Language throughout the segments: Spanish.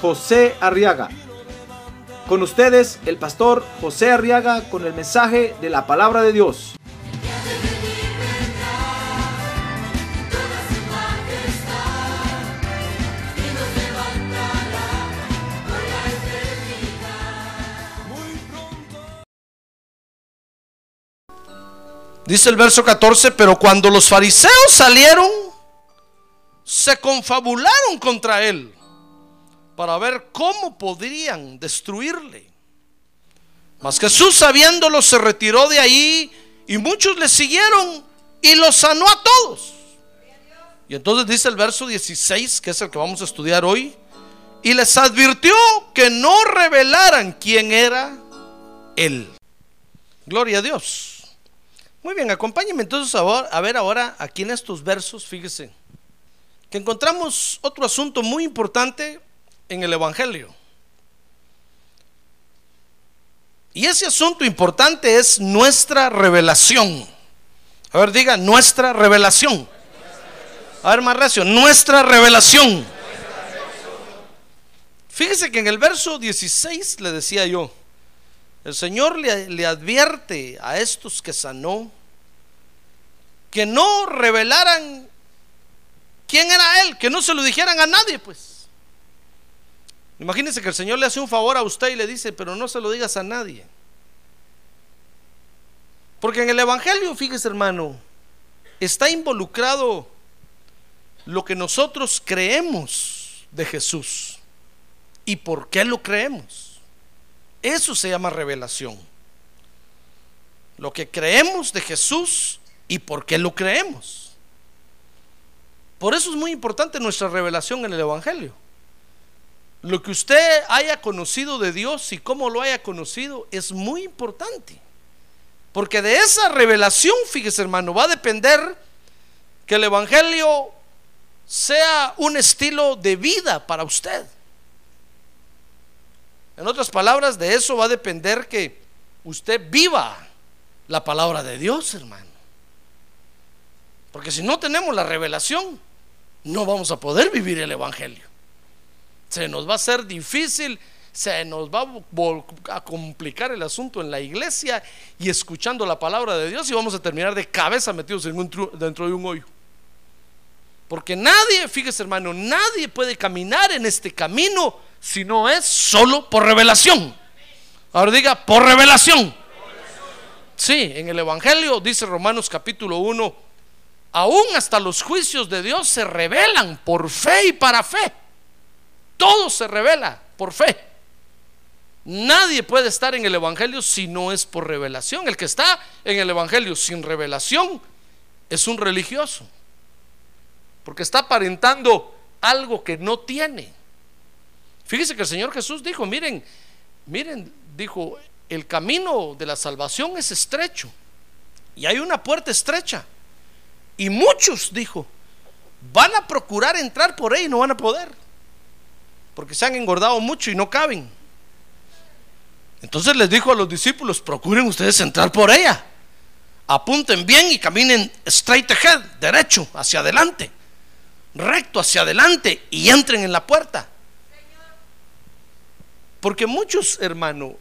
José Arriaga. Con ustedes, el pastor José Arriaga con el mensaje de la palabra de Dios. Dice el verso 14, pero cuando los fariseos salieron, se confabularon contra él para ver cómo podrían destruirle. Mas Jesús sabiéndolo se retiró de ahí y muchos le siguieron y los sanó a todos. Y entonces dice el verso 16, que es el que vamos a estudiar hoy, y les advirtió que no revelaran quién era él. Gloria a Dios. Muy bien, acompáñenme entonces a ver ahora aquí en estos versos, fíjese, que encontramos otro asunto muy importante en el Evangelio. Y ese asunto importante es nuestra revelación. A ver, diga, nuestra revelación. A ver, más recio, nuestra revelación. Fíjese que en el verso 16 le decía yo, el Señor le, le, advierte a estos que sanó que no revelaran quién era Él, que no se lo dijeran a nadie, pues. Imagínense que el Señor le hace un favor a usted y le dice, pero no se lo digas a nadie. Porque en el Evangelio, fíjese hermano, está involucrado lo que nosotros creemos de Jesús y por qué lo creemos. Eso se llama revelación. Lo que creemos de Jesús y por qué lo creemos. Por eso es muy importante nuestra revelación en el Evangelio. Lo que usted haya conocido de Dios y cómo lo haya conocido es muy importante. Porque de esa revelación, fíjese hermano, va a depender que el Evangelio sea un estilo de vida para usted. En otras palabras, de eso va a depender que usted viva la palabra de Dios, hermano. Porque si no tenemos la revelación, no vamos a poder vivir el Evangelio se nos va a hacer difícil, se nos va a complicar el asunto en la iglesia y escuchando la palabra de Dios y vamos a terminar de cabeza metidos dentro de un hoyo. Porque nadie, fíjese hermano, nadie puede caminar en este camino si no es solo por revelación. Ahora diga, por revelación. Sí, en el Evangelio dice Romanos capítulo 1, aún hasta los juicios de Dios se revelan por fe y para fe. Todo se revela por fe. Nadie puede estar en el Evangelio si no es por revelación. El que está en el Evangelio sin revelación es un religioso. Porque está aparentando algo que no tiene. Fíjese que el Señor Jesús dijo, miren, miren, dijo, el camino de la salvación es estrecho. Y hay una puerta estrecha. Y muchos, dijo, van a procurar entrar por ahí y no van a poder porque se han engordado mucho y no caben. Entonces les dijo a los discípulos, procuren ustedes entrar por ella. Apunten bien y caminen straight ahead, derecho, hacia adelante, recto hacia adelante y entren en la puerta. Porque muchos, hermanos,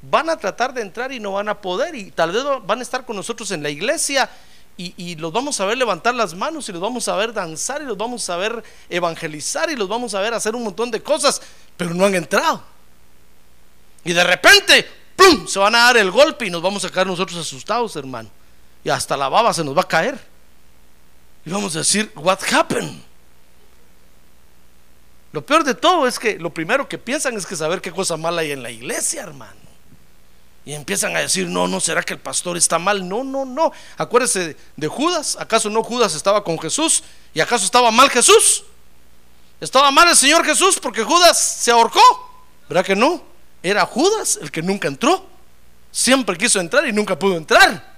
van a tratar de entrar y no van a poder y tal vez van a estar con nosotros en la iglesia y, los vamos a ver levantar las manos y los vamos a ver danzar y los vamos a ver evangelizar y los vamos a ver hacer un montón de cosas, pero no han entrado. Y de repente, ¡pum! Se van a dar el golpe y nos vamos a quedar nosotros asustados, hermano. Y hasta la baba se nos va a caer. Y vamos a decir, ¿what happened? Lo peor de todo es que lo primero que piensan es que saber qué cosa mala hay en la iglesia, hermano. Y empiezan a decir, no, no, ¿será que el pastor está mal? No, no, no. Acuérdese de Judas. ¿Acaso no Judas estaba con Jesús? ¿Y acaso estaba mal Jesús? Estaba mal el Señor Jesús porque Judas se ahorcó. ¿Verdad que no? Era Judas el que nunca entró. Siempre quiso entrar y nunca pudo entrar.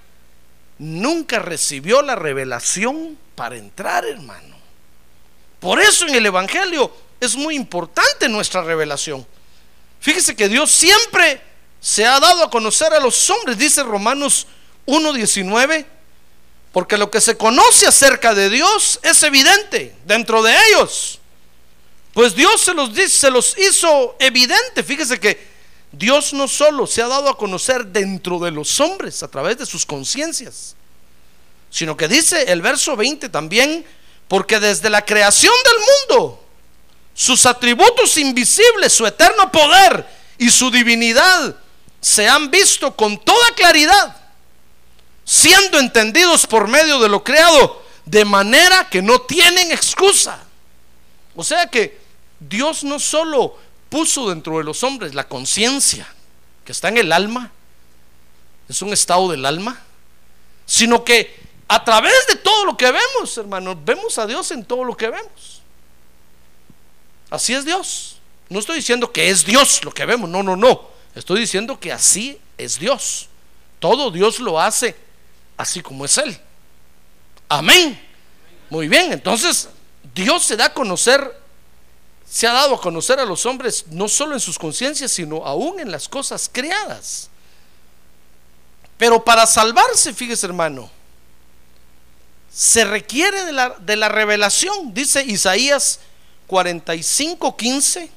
Nunca recibió la revelación para entrar, hermano. Por eso en el Evangelio es muy importante nuestra revelación. Fíjese que Dios siempre se ha dado a conocer a los hombres, dice Romanos 1.19, porque lo que se conoce acerca de Dios es evidente dentro de ellos. Pues Dios se los, se los hizo evidente. Fíjese que Dios no solo se ha dado a conocer dentro de los hombres a través de sus conciencias, sino que dice el verso 20 también, porque desde la creación del mundo, sus atributos invisibles, su eterno poder y su divinidad se han visto con toda claridad, siendo entendidos por medio de lo creado, de manera que no tienen excusa. O sea que Dios no solo puso dentro de los hombres la conciencia que está en el alma, es un estado del alma, sino que a través de todo lo que vemos, hermanos, vemos a Dios en todo lo que vemos. Así es Dios. No estoy diciendo que es Dios lo que vemos, no, no, no. Estoy diciendo que así es Dios. Todo Dios lo hace así como es Él. Amén. Muy bien, entonces Dios se da a conocer se ha dado a conocer a los hombres no solo en sus conciencias, sino aún en las cosas creadas. Pero para salvarse, fíjese hermano, se requiere de la, de la revelación, dice Isaías 45, 15,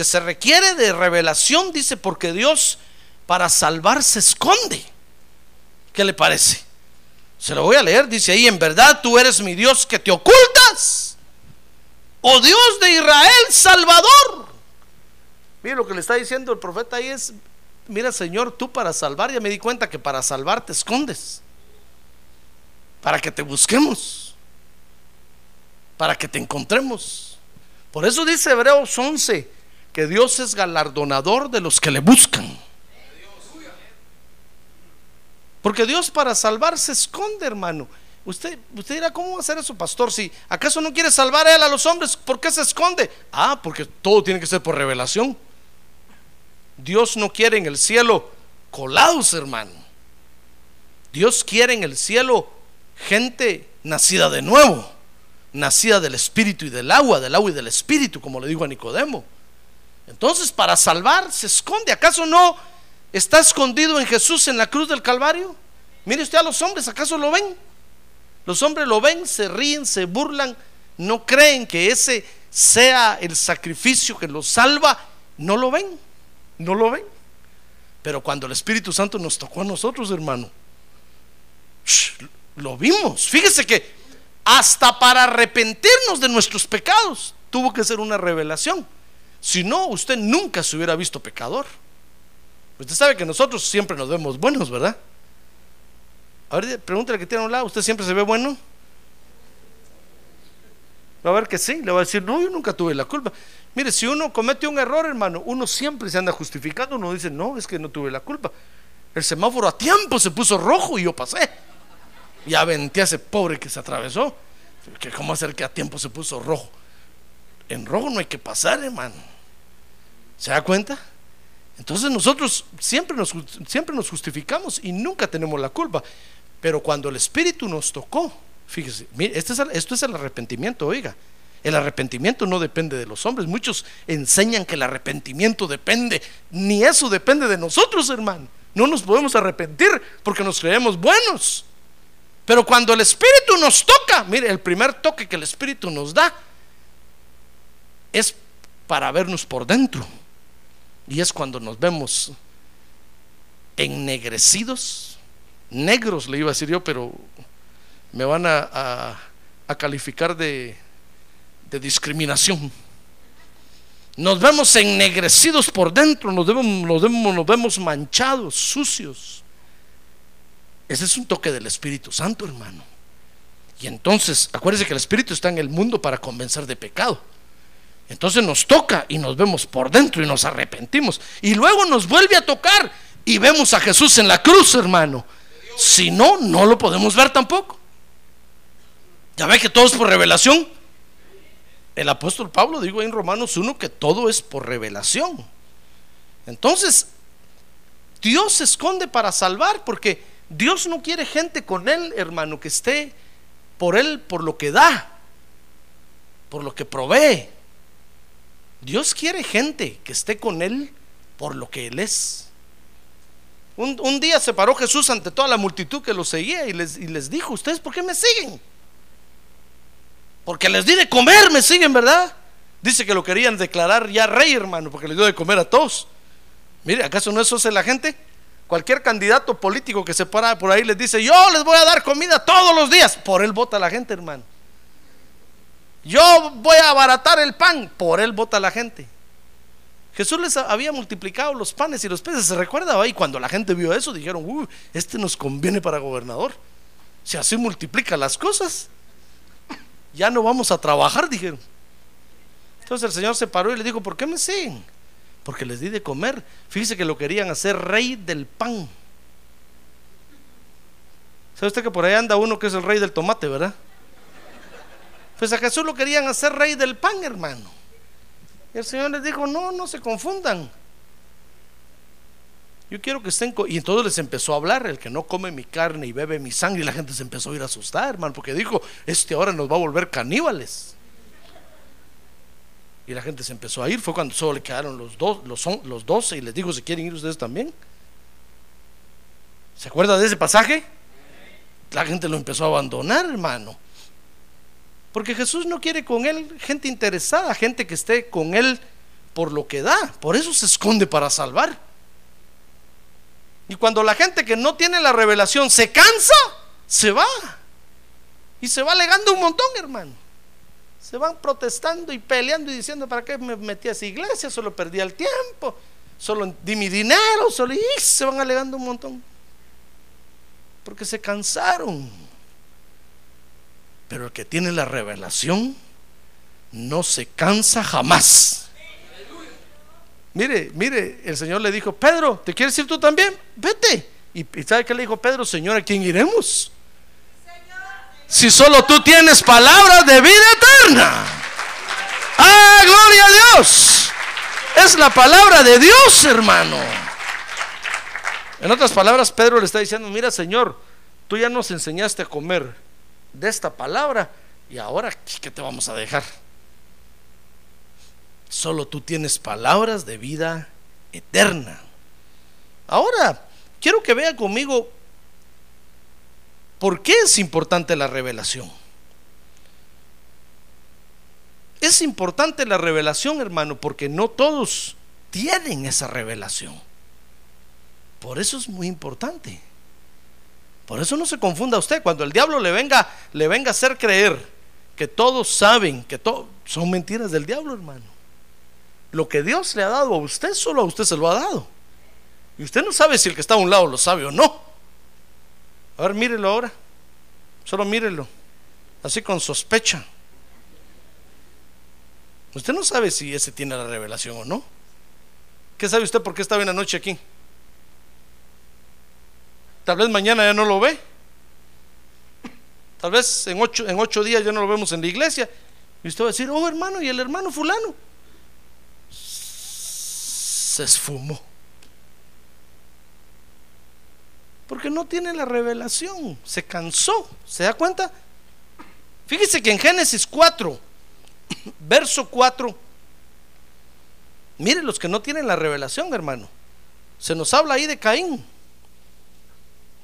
que se requiere de revelación, dice, porque Dios para salvar se esconde. ¿Qué le parece? Se lo voy a leer, dice ahí, en verdad tú eres mi Dios que te ocultas oh Dios de Israel, Salvador. Mira lo que le está diciendo el profeta ahí es, mira Señor, tú para salvar, ya me di cuenta que para salvar te escondes, para que te busquemos, para que te encontremos. Por eso dice Hebreos 11 que Dios es galardonador de los que le buscan. Porque Dios para salvar se esconde, hermano. Usted, usted dirá, ¿cómo va a hacer eso, pastor? Si acaso no quiere salvar a él a los hombres, ¿por qué se esconde? Ah, porque todo tiene que ser por revelación. Dios no quiere en el cielo colados, hermano. Dios quiere en el cielo gente nacida de nuevo, nacida del espíritu y del agua, del agua y del espíritu, como le digo a Nicodemo. Entonces, para salvar, se esconde. ¿Acaso no está escondido en Jesús en la cruz del Calvario? Mire usted a los hombres, ¿acaso lo ven? Los hombres lo ven, se ríen, se burlan, no creen que ese sea el sacrificio que los salva, no lo ven, no lo ven. Pero cuando el Espíritu Santo nos tocó a nosotros, hermano, lo vimos. Fíjese que hasta para arrepentirnos de nuestros pecados tuvo que ser una revelación. Si no, usted nunca se hubiera visto pecador. Usted sabe que nosotros siempre nos vemos buenos, ¿verdad? A ver, pregúntale que tiene un lado, ¿usted siempre se ve bueno? Va a ver que sí, le va a decir, no, yo nunca tuve la culpa. Mire, si uno comete un error, hermano, uno siempre se anda justificando, uno dice, no, es que no tuve la culpa. El semáforo a tiempo se puso rojo y yo pasé. Y aventé a ese pobre que se atravesó. ¿Cómo hacer que a tiempo se puso rojo? En rojo no hay que pasar, hermano. ¿Se da cuenta? Entonces nosotros siempre nos, siempre nos justificamos y nunca tenemos la culpa. Pero cuando el Espíritu nos tocó, fíjese, este esto es el arrepentimiento, oiga. El arrepentimiento no depende de los hombres. Muchos enseñan que el arrepentimiento depende. Ni eso depende de nosotros, hermano. No nos podemos arrepentir porque nos creemos buenos. Pero cuando el Espíritu nos toca, mire, el primer toque que el Espíritu nos da es para vernos por dentro. Y es cuando nos vemos ennegrecidos negros, le iba a decir yo, pero me van a, calificar de, de, discriminación. Nos vemos ennegrecidos por dentro, nos vemos, nos, vemos, nos vemos manchados, sucios. Ese es un toque del Espíritu Santo, hermano. Y entonces, acuérdese que el Espíritu está en el mundo para convencer de pecado. Entonces nos toca y nos vemos por dentro y nos arrepentimos. Y luego nos vuelve a tocar y vemos a Jesús en la cruz, hermano. Si no, no lo podemos ver tampoco. Ya ve que todo es por revelación. El apóstol Pablo dijo en Romanos 1 que todo es por revelación. Entonces, Dios se esconde para salvar porque Dios no quiere gente con él, hermano, que esté por él por lo que da, por lo que provee. Dios quiere gente que esté con él por lo que él es. Un, día se paró Jesús ante toda la multitud que lo seguía y les, y les dijo, ¿ustedes por qué me siguen? Porque les di de comer, me siguen, ¿verdad? Dice que lo querían declarar ya rey, hermano, porque les dio de comer a todos. Mire, ¿acaso no eso hace la gente? Cualquier candidato político que se para por ahí les dice, yo les voy a dar comida todos los días. Por él vota la gente, hermano. Yo voy a abaratar el pan. Por él vota la gente. Jesús les había multiplicado los panes y los peces. ¿Se recuerda? Y cuando la gente vio eso, dijeron, uy, este nos conviene para gobernador. Si así multiplica las cosas, ya no vamos a trabajar, dijeron. Entonces el Señor se paró y le dijo, ¿por qué me siguen? porque les di de comer. Fíjese que lo querían hacer rey del pan. ¿Sabe usted que por ahí anda uno que es el rey del tomate, verdad? Pues a Jesús lo querían hacer rey del pan, hermano. Y el Señor les dijo, no, no se confundan. Yo quiero que estén... Y entonces les empezó a hablar, el que no come mi carne y bebe mi sangre. Y la gente se empezó a ir a asustar, hermano, porque dijo, este ahora nos va a volver caníbales. Y la gente se empezó a ir. Fue cuando solo le quedaron los, dos, los, los 12 y les dijo, ¿se quieren ir ustedes también? ¿Se acuerda de ese pasaje? La gente lo empezó a abandonar, hermano. Porque Jesús no quiere con él gente interesada, gente que esté con él por lo que da. Por eso se esconde para salvar. Y cuando la gente que no tiene la revelación se cansa, se va. Y se va alegando un montón, hermano se van protestando y peleando y diciendo, ¿para qué me metí a esa iglesia? Solo perdí el tiempo, solo di mi dinero, solo y se van alegando un montón. Porque se cansaron. Pero el que tiene la revelación no se cansa jamás. Mire, mire, el Señor le dijo, Pedro, ¿te quieres ir tú también? Vete. ¿Y, sabe qué le dijo Pedro? Señor, ¿a quién iremos? si solo tú tienes palabras de vida eterna? ¡Ah, gloria a Dios! Es la palabra de Dios, hermano. En otras palabras, Pedro le está diciendo, mira Señor, tú ya nos enseñaste a comer de esta palabra y ahora, ¿qué te vamos a dejar? Solo tú tienes palabras de vida eterna. Ahora, quiero que vea conmigo ¿Por qué es importante la revelación? Es importante la revelación, hermano, porque no todos tienen esa revelación. Por eso es muy importante. Por eso no se confunda usted cuando el diablo le venga le venga a hacer creer que todos saben que todo son mentiras del diablo, hermano. Lo que Dios le ha dado a usted solo a usted se lo ha dado. Y usted no sabe si el que está a un lado lo sabe o no. A ver, mírelo ahora. Solo mírelo. Así con sospecha. Usted no sabe si ese tiene la revelación o no. ¿Qué sabe usted por qué estaba la noche aquí? Tal vez mañana ya no lo ve. Tal vez en ocho, en ocho días ya no lo vemos en la iglesia. Y usted va a decir, oh hermano, ¿y el hermano fulano? Se esfumó. Porque no tiene la revelación, se cansó. ¿Se da cuenta? Fíjese que en Génesis 4, verso 4, mire los que no tienen la revelación, hermano. Se nos habla ahí de Caín.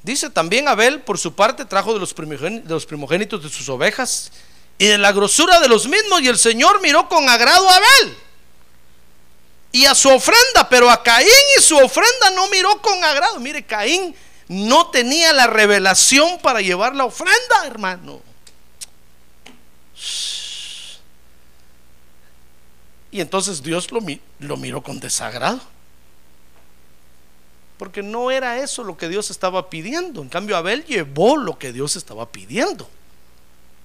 Dice también Abel, por su parte, trajo de los, primogénitos de, sus ovejas y de la grosura de los mismos, y el Señor miró con agrado a Abel y a su ofrenda, pero a Caín y su ofrenda no miró con agrado. Mire, Caín no tenía la revelación para llevar la ofrenda, hermano. Y entonces Dios lo, miró con desagrado. Porque no era eso lo que Dios estaba pidiendo. En cambio, Abel llevó lo que Dios estaba pidiendo.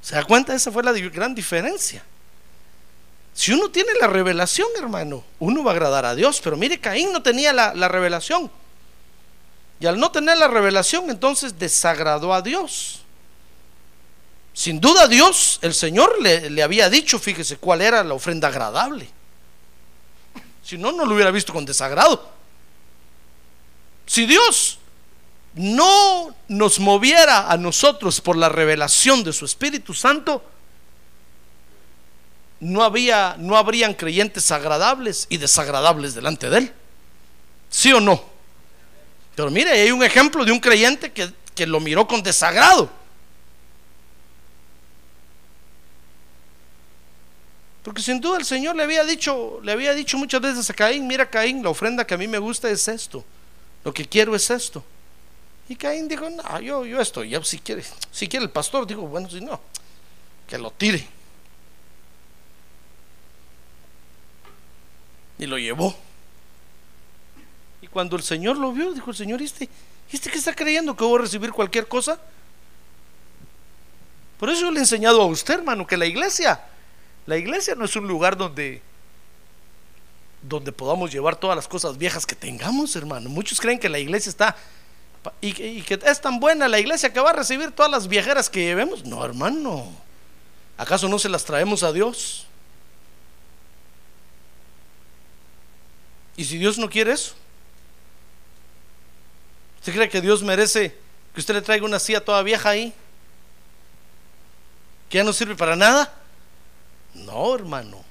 ¿Se da cuenta? Esa fue la gran diferencia. Si uno tiene la revelación, hermano, uno va a agradar a Dios. Pero mire, Caín no tenía la, la revelación. Y al no tener la revelación, entonces desagradó a Dios. Sin duda Dios, el Señor le, le había dicho, fíjese cuál era la ofrenda agradable. Si no, no lo hubiera visto con desagrado. Si Dios no nos moviera a nosotros por la revelación de su Espíritu Santo, no, había, no habrían creyentes agradables y desagradables delante de Él. ¿Sí o no? Pero mire, hay un ejemplo de un creyente que, que lo miró con desagrado. Porque sin duda el Señor le había dicho, le había dicho muchas veces a Caín, mira Caín, la ofrenda que a mí me gusta es esto. Lo que quiero es esto. Y Caín dijo, no, yo, yo esto, ya si quiere, si quiere el pastor, dijo, bueno, si no, que lo tire. Y lo llevó. Y cuando el Señor lo vio, dijo el Señor, ¿este, ¿este que está creyendo que voy a recibir cualquier cosa? Por eso yo le he enseñado a usted, hermano, que la iglesia, la iglesia no es un lugar donde donde podamos llevar todas las cosas viejas que tengamos, hermano. Muchos creen que la iglesia está y, que es tan buena la iglesia que va a recibir todas las viejeras que llevemos. No, hermano. ¿Acaso no se las traemos a Dios? ¿Y si Dios no quiere eso? ¿Usted cree que Dios merece que usted le traiga una silla toda vieja ahí? ¿Que ya no sirve para nada? No, hermano.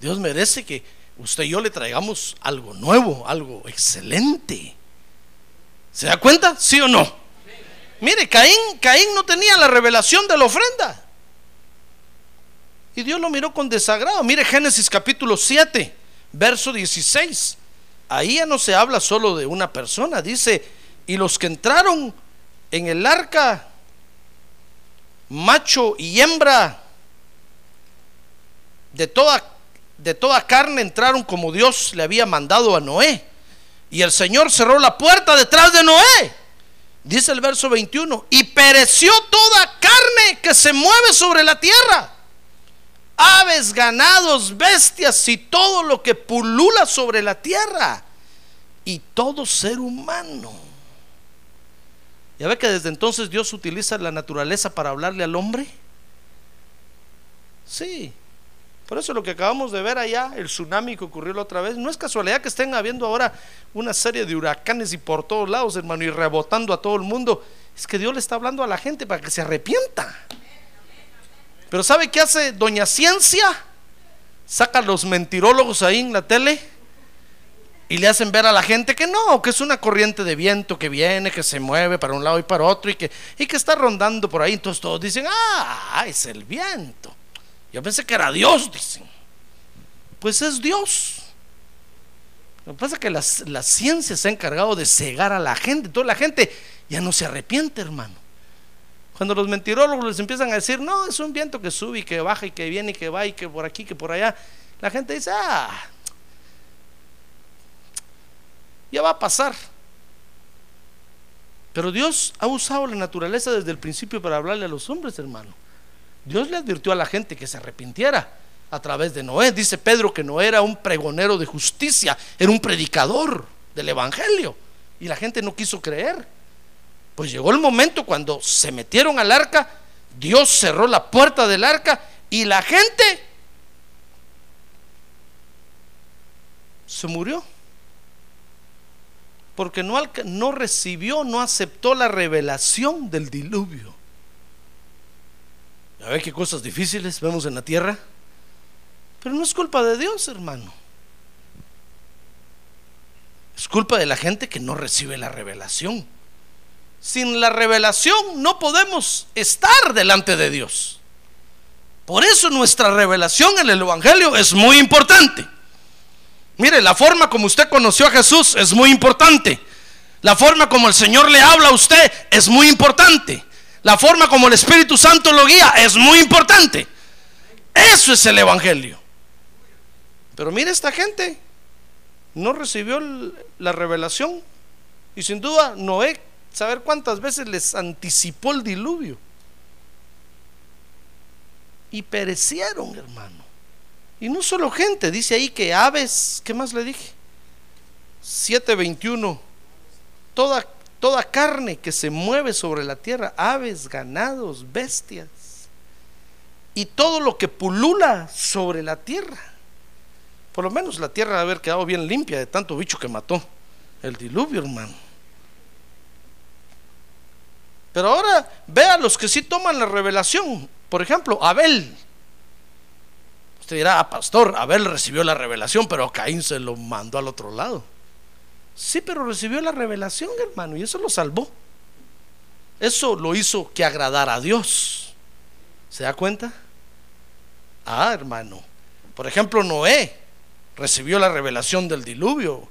Dios merece que usted y yo le traigamos algo nuevo, algo excelente. ¿Se da cuenta? ¿Sí o no? Mire, Caín, Caín no tenía la revelación de la ofrenda. Y Dios lo miró con desagrado. Mire Génesis capítulo 7, verso 16. Ahí ya no se habla solo de una persona. Dice, y los que entraron en el arca, macho y hembra, de toda de toda carne entraron como Dios le había mandado a Noé. Y el Señor cerró la puerta detrás de Noé. Dice el verso 21, y pereció toda carne que se mueve sobre la tierra. Aves, ganados, bestias y todo lo que pulula sobre la tierra. Y todo ser humano. ¿Ya ve que desde entonces Dios utiliza la naturaleza para hablarle al hombre? Sí, por eso lo que acabamos de ver allá, el tsunami que ocurrió la otra vez, no es casualidad que estén habiendo ahora una serie de huracanes y por todos lados, hermano, y rebotando a todo el mundo. Es que Dios le está hablando a la gente para que se arrepienta. Pero ¿sabe qué hace Doña Ciencia? Saca a los mentirólogos ahí en la tele y le hacen ver a la gente que no, que es una corriente de viento que viene, que se mueve para un lado y para otro y que, y que está rondando por ahí. Entonces todos dicen, ah, es el viento. Yo pensé que era Dios, dicen. Pues es Dios. Lo que pasa es que la, ciencia se ha encargado de cegar a la gente. Toda la gente ya no se arrepiente, hermano. Cuando los mentirólogos les empiezan a decir, no, es un viento que sube y que baja y que viene y que va y que por aquí, que por allá, la gente dice, ah, ya va a pasar. Pero Dios ha usado la naturaleza desde el principio para hablarle a los hombres, hermano. Dios le advirtió a la gente que se arrepintiera a través de Noé. Dice Pedro que no era un pregonero de justicia, era un predicador del Evangelio. Y la gente no quiso creer. Pues llegó el momento cuando se metieron al arca, Dios cerró la puerta del arca y la gente se murió. Porque no, no recibió, no aceptó la revelación del diluvio. A ver qué cosas difíciles vemos en la tierra. Pero no es culpa de Dios, hermano. Es culpa de la gente que no recibe la revelación. Sin la revelación no podemos estar delante de Dios. Por eso nuestra revelación en el Evangelio es muy importante. Mire, la forma como usted conoció a Jesús es muy importante. La forma como el Señor le habla a usted es muy importante la forma como el Espíritu Santo lo guía es muy importante. Eso es el Evangelio. Pero mire esta gente, no recibió la revelación. Y sin duda Noé, saber cuántas veces les anticipó el diluvio. Y perecieron, hermano. Y no solo gente, dice ahí que aves, ¿qué más le dije? 721. Toda toda carne que se mueve sobre la tierra, aves, ganados, bestias. y todo lo que pulula sobre la tierra. Por lo menos la tierra debe haber quedado bien limpia de tanto bicho que mató el diluvio, hermano. Pero ahora vea los que sí toman la revelación. Por ejemplo, Abel. Usted dirá, ah, pastor, Abel recibió la revelación, pero Caín se lo mandó al otro lado. Sí, pero recibió la revelación, hermano, y eso lo salvó. Eso lo hizo que agradara a Dios. ¿Se da cuenta? Ah, hermano. Por ejemplo, Noé recibió la revelación del diluvio,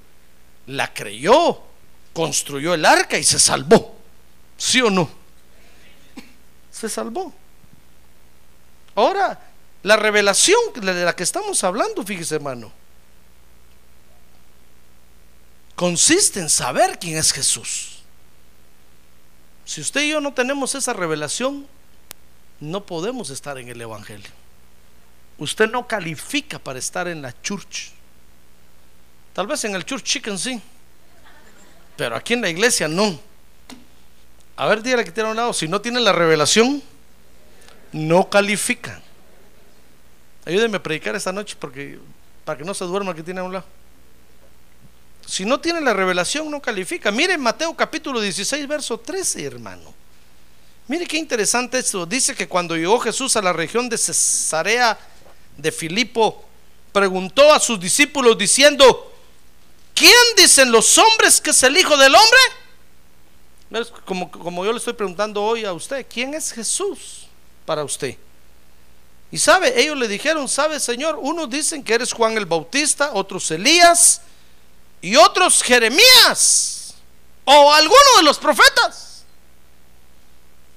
la creyó, construyó el arca y se salvó. ¿Sí o no? Se salvó. Ahora, la revelación de la que estamos hablando, fíjese hermano, consiste en saber quién es Jesús. Si usted y yo no tenemos esa revelación, no podemos estar en el Evangelio. Usted no califica para estar en la church. Tal vez en el church chicken sí, pero aquí en la iglesia no. A ver, dígale que tiene a un lado, si no tiene la revelación, no califica. Ayúdeme a predicar esta noche porque para que no se duerma que tiene a un lado. Si no tiene la revelación, no califica. Mire Mateo capítulo 16, verso 13, hermano. Mire qué interesante esto. Dice que cuando llegó Jesús a la región de Cesarea de Filipo, preguntó a sus discípulos diciendo, ¿quién dicen los hombres que es el Hijo del Hombre? Como, como yo le estoy preguntando hoy a usted, ¿quién es Jesús para usted? Y sabe, ellos le dijeron, sabe Señor, unos dicen que eres Juan el Bautista, otros Elías y otros Jeremías o alguno de los profetas.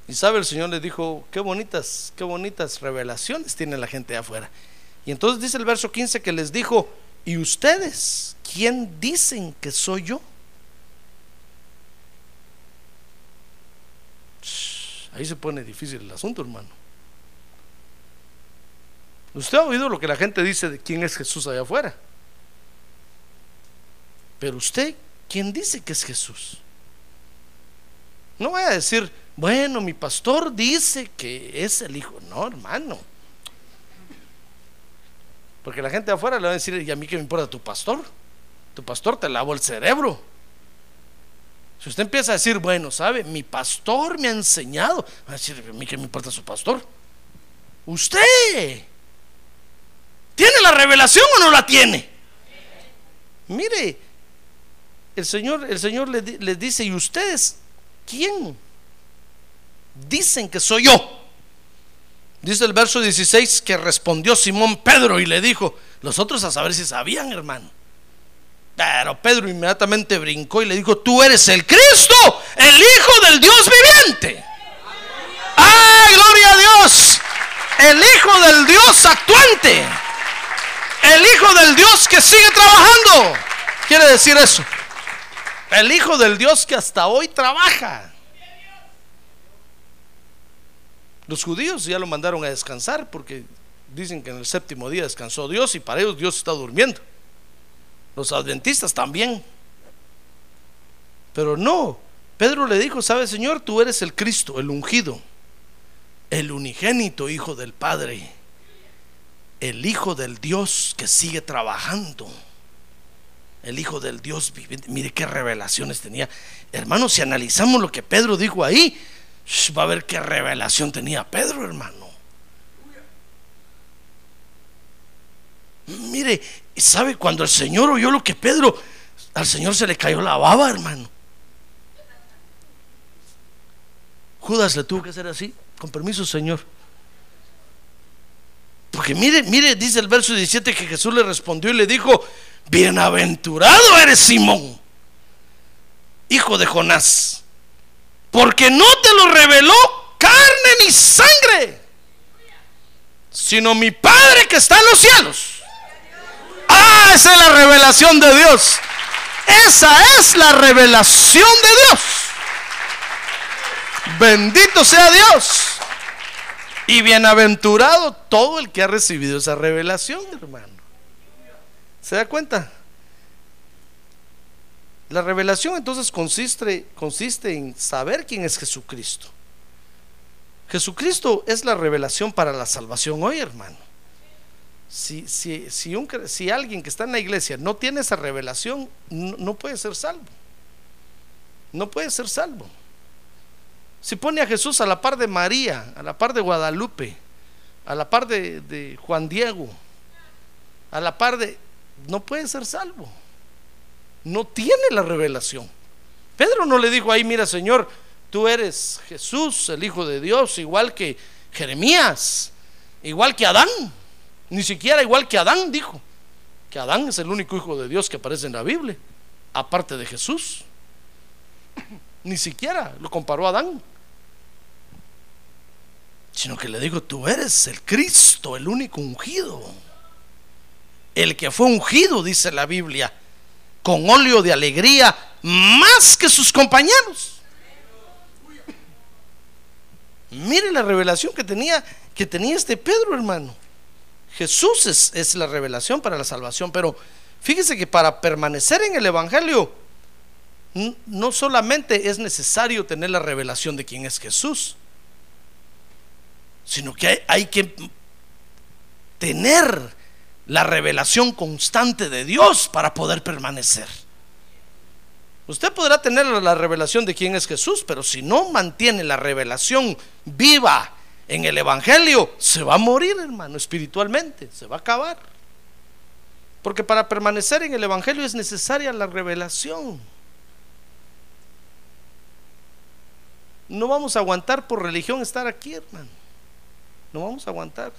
Y sabe, el Señor le dijo, qué bonitas, qué bonitas revelaciones tiene la gente de afuera. Y entonces dice el verso 15 que les dijo, ¿y ustedes quién dicen que soy yo? Ahí se pone difícil el asunto, hermano. Usted ha oído lo que la gente dice de quién es Jesús allá afuera. Pero usted, ¿quién dice que es Jesús? No voy a decir, bueno, mi pastor dice que es el Hijo. No, hermano. Porque la gente de afuera le va a decir, ¿y a mí qué me importa tu pastor? Tu pastor te lavó el cerebro. Si usted empieza a decir, bueno, ¿sabe? Mi pastor me ha enseñado. Va a decir, ¿a mí qué me importa su pastor? Usted. ¿Tiene la revelación o no la tiene? Mire, el Señor, el Señor les, dice, ¿y ustedes quién? Dicen que soy yo. Dice el verso 16 que respondió Simón Pedro y le dijo, los otros a saber si sabían, hermano. Pero Pedro inmediatamente brincó y le dijo, tú eres el Cristo, el Hijo del Dios viviente. ¡Ay, gloria a Dios! El Hijo del Dios actuante. El Hijo del Dios que sigue trabajando. Quiere decir eso. El Hijo del Dios que hasta hoy trabaja. Los judíos ya lo mandaron a descansar porque dicen que en el séptimo día descansó Dios y para ellos Dios está durmiendo. Los adventistas también. Pero no, Pedro le dijo, ¿sabes Señor? Tú eres el Cristo, el ungido, el unigénito Hijo del Padre, el Hijo del Dios que sigue trabajando el Hijo del Dios viviente. Mire qué revelaciones tenía. Hermano, si analizamos lo que Pedro dijo ahí, va a ver qué revelación tenía Pedro, hermano. Mire, ¿sabe cuando el Señor oyó lo que Pedro, al Señor se le cayó la baba, hermano? Judas le tuvo que hacer así, con permiso, Señor. Porque mire, mire, dice el verso 17 que Jesús le respondió y le dijo, bienaventurado eres Simón, hijo de Jonás, porque no te lo reveló carne ni sangre, sino mi Padre que está en los cielos. Ah, esa es la revelación de Dios. Esa es la revelación de Dios. Bendito sea Dios. Y bienaventurado todo el que ha recibido esa revelación, hermano. ¿Se da cuenta? La revelación entonces consiste, consiste en saber quién es Jesucristo. Jesucristo es la revelación para la salvación hoy, hermano. Si, si, si, un, si alguien que está en la iglesia no tiene esa revelación, no, puede ser salvo. No puede ser salvo. Si pone a Jesús a la par de María, a la par de Guadalupe, a la par de Juan Diego, a la par de... No puede ser salvo. No tiene la revelación. Pedro no le dijo ahí, mira Señor, tú eres Jesús, el Hijo de Dios, igual que Jeremías, igual que Adán. Ni siquiera igual que Adán dijo que Adán es el único hijo de Dios que aparece en la Biblia, aparte de Jesús. Ni siquiera lo comparó a Adán. Sino que le dijo, tú eres el Cristo, el único ungido. El que fue ungido, dice la Biblia, con óleo de alegría, más que sus compañeros. Mire la revelación que tenía, que tenía este Pedro, hermano. Jesús es, es, la revelación para la salvación, pero fíjese que para permanecer en el Evangelio, no solamente es necesario tener la revelación de quién es Jesús, sino que hay, hay que tener la revelación constante de Dios para poder permanecer. Usted podrá tener la revelación de quién es Jesús, pero si no mantiene la revelación viva en el Evangelio, se va a morir, hermano, espiritualmente, se va a acabar. Porque para permanecer en el Evangelio es necesaria la revelación. No vamos a aguantar por religión estar aquí, hermano. No vamos a aguantar.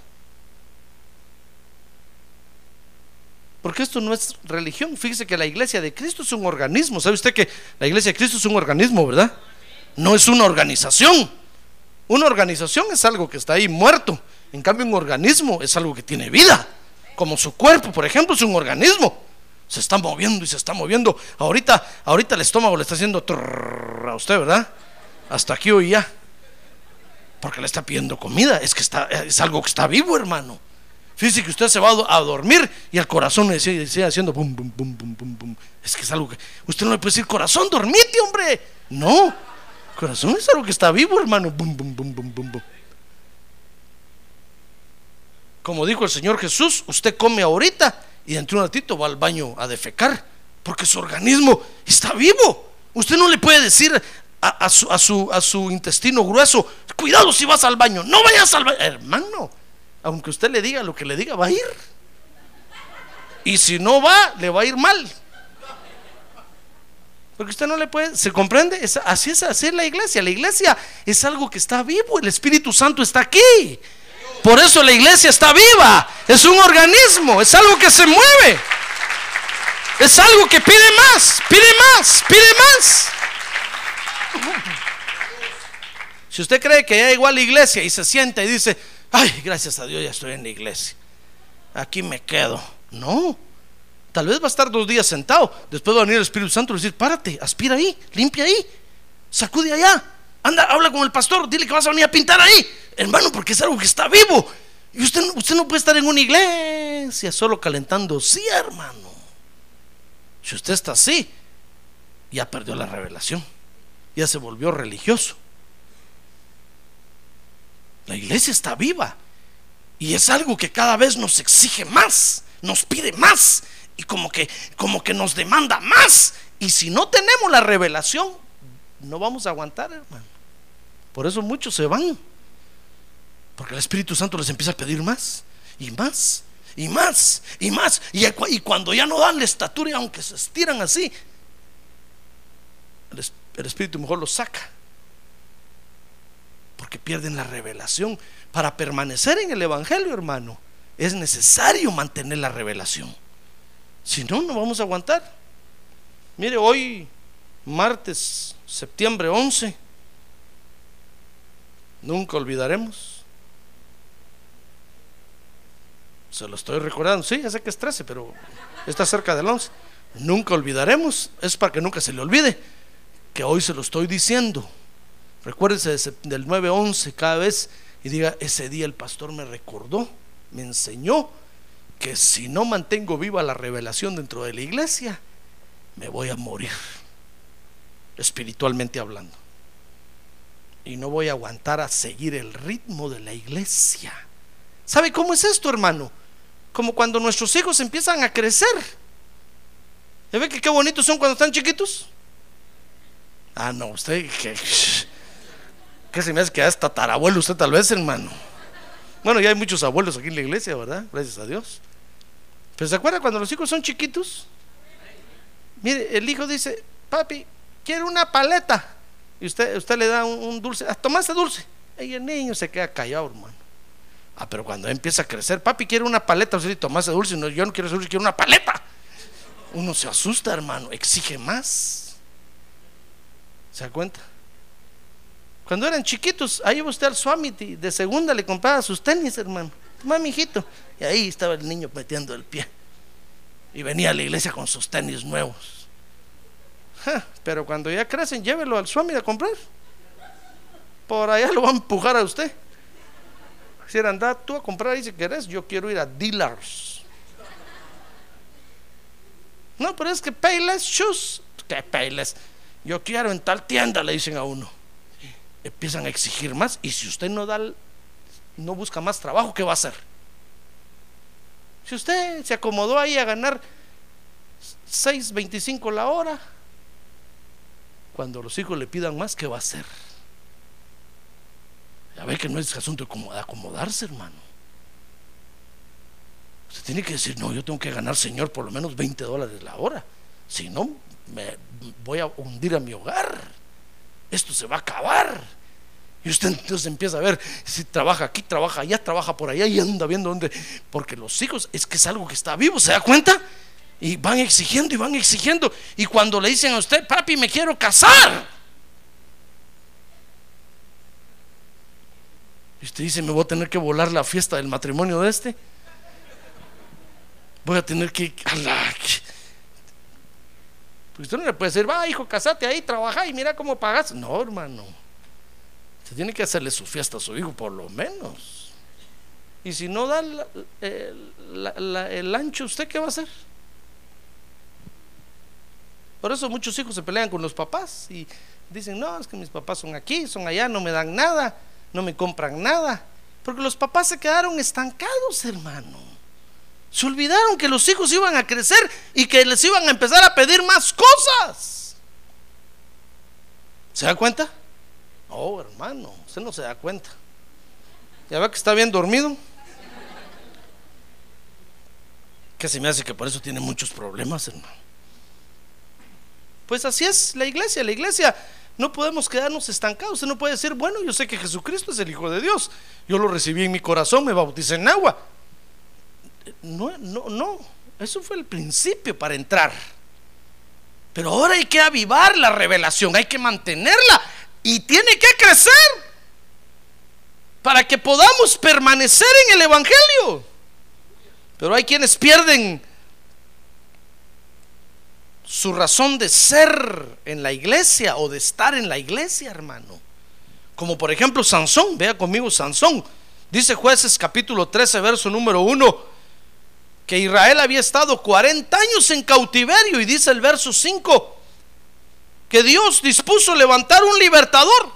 Porque esto no es religión. Fíjese que la iglesia de Cristo es un organismo. ¿Sabe usted que la iglesia de Cristo es un organismo, verdad? No es una organización. Una organización es algo que está ahí muerto. En cambio, un organismo es algo que tiene vida. Como su cuerpo, por ejemplo, es un organismo. Se está moviendo y se está moviendo. Ahorita, ahorita el estómago le está haciendo a usted, ¿verdad? Hasta aquí hoy ya. Porque le está pidiendo comida. Es que está, es algo que está vivo, hermano. Fíjese que usted se va a dormir y el corazón le sigue haciendo bum, bum, bum, bum, bum, bum. Es que es algo que. Usted no le puede decir, corazón, dormite, hombre. No. Corazón es algo que está vivo, hermano. Bum, bum, bum, bum, bum, bum. Como dijo el Señor Jesús, usted come ahorita y dentro de un ratito va al baño a defecar. Porque su organismo está vivo. Usted no le puede decir a, a, su, a, su, a su intestino grueso, cuidado si vas al baño, no vayas al baño. Hermano, aunque usted le diga lo que le diga, va a ir. Y si no va, le va a ir mal. Porque usted no le puede, ¿se comprende? Es, así es así la iglesia. La iglesia es algo que está vivo, el Espíritu Santo está aquí. Por eso la iglesia está viva. Es un organismo, es algo que se mueve. Es algo que pide más, pide más, pide más. Si usted cree que ya igual la iglesia y se sienta y dice, ay, gracias a Dios ya estoy en la iglesia, aquí me quedo. No, tal vez va a estar dos días sentado, después va a venir el Espíritu Santo y decir, párate, aspira ahí, limpia ahí, sacude allá, anda, habla con el pastor, dile que vas a venir a pintar ahí, hermano, porque es algo que está vivo. Y usted, usted no puede estar en una iglesia solo calentando, sí, hermano. Si usted está así, ya perdió la revelación, ya se volvió religioso. La iglesia está viva y es algo que cada vez nos exige más, nos pide más y como que como que nos demanda más y si no tenemos la revelación no vamos a aguantar, hermano. Por eso muchos se van. Porque el Espíritu Santo les empieza a pedir más y más y más y más y, y cuando ya no dan la estatura, aunque se estiran así, el, el Espíritu mejor los saca porque pierden la revelación. Para permanecer en el Evangelio, hermano, es necesario mantener la revelación. Si no, no vamos a aguantar. Mire, hoy, martes, septiembre 11, nunca olvidaremos. Se lo estoy recordando. Sí, ya sé que es 13, pero está cerca del 11. Nunca olvidaremos. Es para que nunca se le olvide que hoy se lo estoy diciendo. Recuérdese del 9-11 cada vez y diga, ese día el pastor me recordó, me enseñó que si no mantengo viva la revelación dentro de la iglesia, me voy a morir, espiritualmente hablando. y no voy a aguantar a seguir el ritmo de la iglesia. ¿Sabe cómo es esto, hermano? Como cuando nuestros hijos empiezan a crecer. ¿Ya ve que qué bonitos son cuando están chiquitos? Ah, no, usted, que, que se me hace que es tatarabuelo usted tal vez, hermano. Bueno, ya hay muchos abuelos aquí en la iglesia, ¿verdad? Gracias a Dios. Pero ¿se acuerda cuando los hijos son chiquitos? Mire, el hijo dice, papi, quiero una paleta. Y usted, usted le da un, dulce, ah, toma ese dulce. Y el niño se queda callado, hermano. Ah, pero cuando empieza a crecer, papi, quiero una paleta. Usted toma ese dulce. No, yo no quiero ese dulce, quiero una paleta. Uno se asusta, hermano, exige más. ¿Se da cuenta? Cuando eran chiquitos, ahí iba usted al Swami de segunda le compraba sus tenis, hermano. Toma, hijito. Y ahí estaba el niño metiendo el pie. Y venía a la iglesia con sus tenis nuevos. pero cuando ya crecen, llévelo al Swami a comprar. Por allá lo va a empujar a usted. Si anda tú a comprar ahí si querés, yo quiero ir a dealers. No, pero es que Payless Shoes. ¿Qué Payless? Yo quiero en tal tienda, le dicen a uno. Empiezan a exigir más. Y si usted no da, no busca más trabajo, ¿qué va a hacer? Si usted se acomodó ahí a ganar 6.25 la hora, cuando los hijos le pidan más, ¿qué va a hacer? Ya ve que no es asunto de acomodarse, hermano. Usted tiene que decir, no, yo tengo que ganar, Señor, por lo menos 20 dólares la hora. Si no, me voy a hundir a mi hogar. Esto se va a acabar. Y usted entonces empieza a ver si trabaja aquí, trabaja allá, trabaja por allá y anda viendo dónde. Porque los hijos es que es algo que está vivo, ¿se da cuenta? Y van exigiendo y van exigiendo. Y cuando le dicen a usted, papi, me quiero casar. Y usted dice, me voy a tener que volar la fiesta del matrimonio de este. Voy a tener que... Pues usted no le puede decir, va hijo, casate ahí, trabaja y mira cómo pagas. No, hermano. Se tiene que hacerle su fiesta a su hijo, por lo menos. Y si no da el ancho, ¿usted qué va a hacer? Por eso muchos hijos se pelean con los papás y dicen, no, es que mis papás son aquí, son allá, no me dan nada, no me compran nada. Porque los papás se quedaron estancados, hermano. Se olvidaron que los hijos iban a crecer y que les iban a empezar a pedir más cosas. ¿Se da cuenta? Oh, hermano, usted no se da cuenta. ¿Ya ve que está bien dormido? Que se me hace que por eso tiene muchos problemas, hermano. Pues así es la iglesia. La iglesia no podemos quedarnos estancados. Usted no puede decir, bueno, yo sé que Jesucristo es el Hijo de Dios. Yo lo recibí en mi corazón, me bauticé en agua. No, no, no. Eso fue el principio para entrar. Pero ahora hay que avivar la revelación, hay que mantenerla y tiene que crecer para que podamos permanecer en el Evangelio. Pero hay quienes pierden su razón de ser en la iglesia o de estar en la iglesia, hermano. Como por ejemplo Sansón, vea conmigo Sansón. Dice jueces capítulo 13, verso número 1, que Israel había estado 40 años en cautiverio y dice el verso 5, que Dios dispuso levantar un libertador.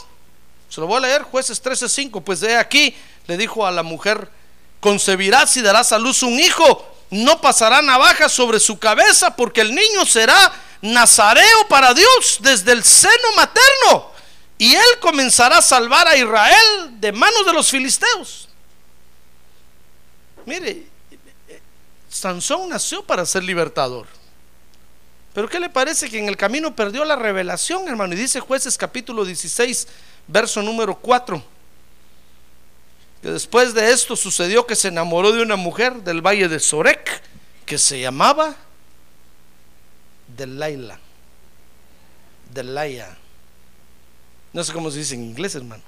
Se lo voy a leer, jueces 13:5. Pues de aquí le dijo a la mujer: Concebirás y darás a luz un hijo. No pasará navaja sobre su cabeza, porque el niño será nazareo para Dios desde el seno materno. Y él comenzará a salvar a Israel de manos de los filisteos. Mire, Sansón nació para ser libertador. Pero ¿qué le parece que en el camino perdió la revelación, hermano? Y dice jueces capítulo 16, verso número 4. Que después de esto sucedió que se enamoró de una mujer del valle de Sorek que se llamaba Delilah. Delilah. No sé cómo se dice en inglés, hermano.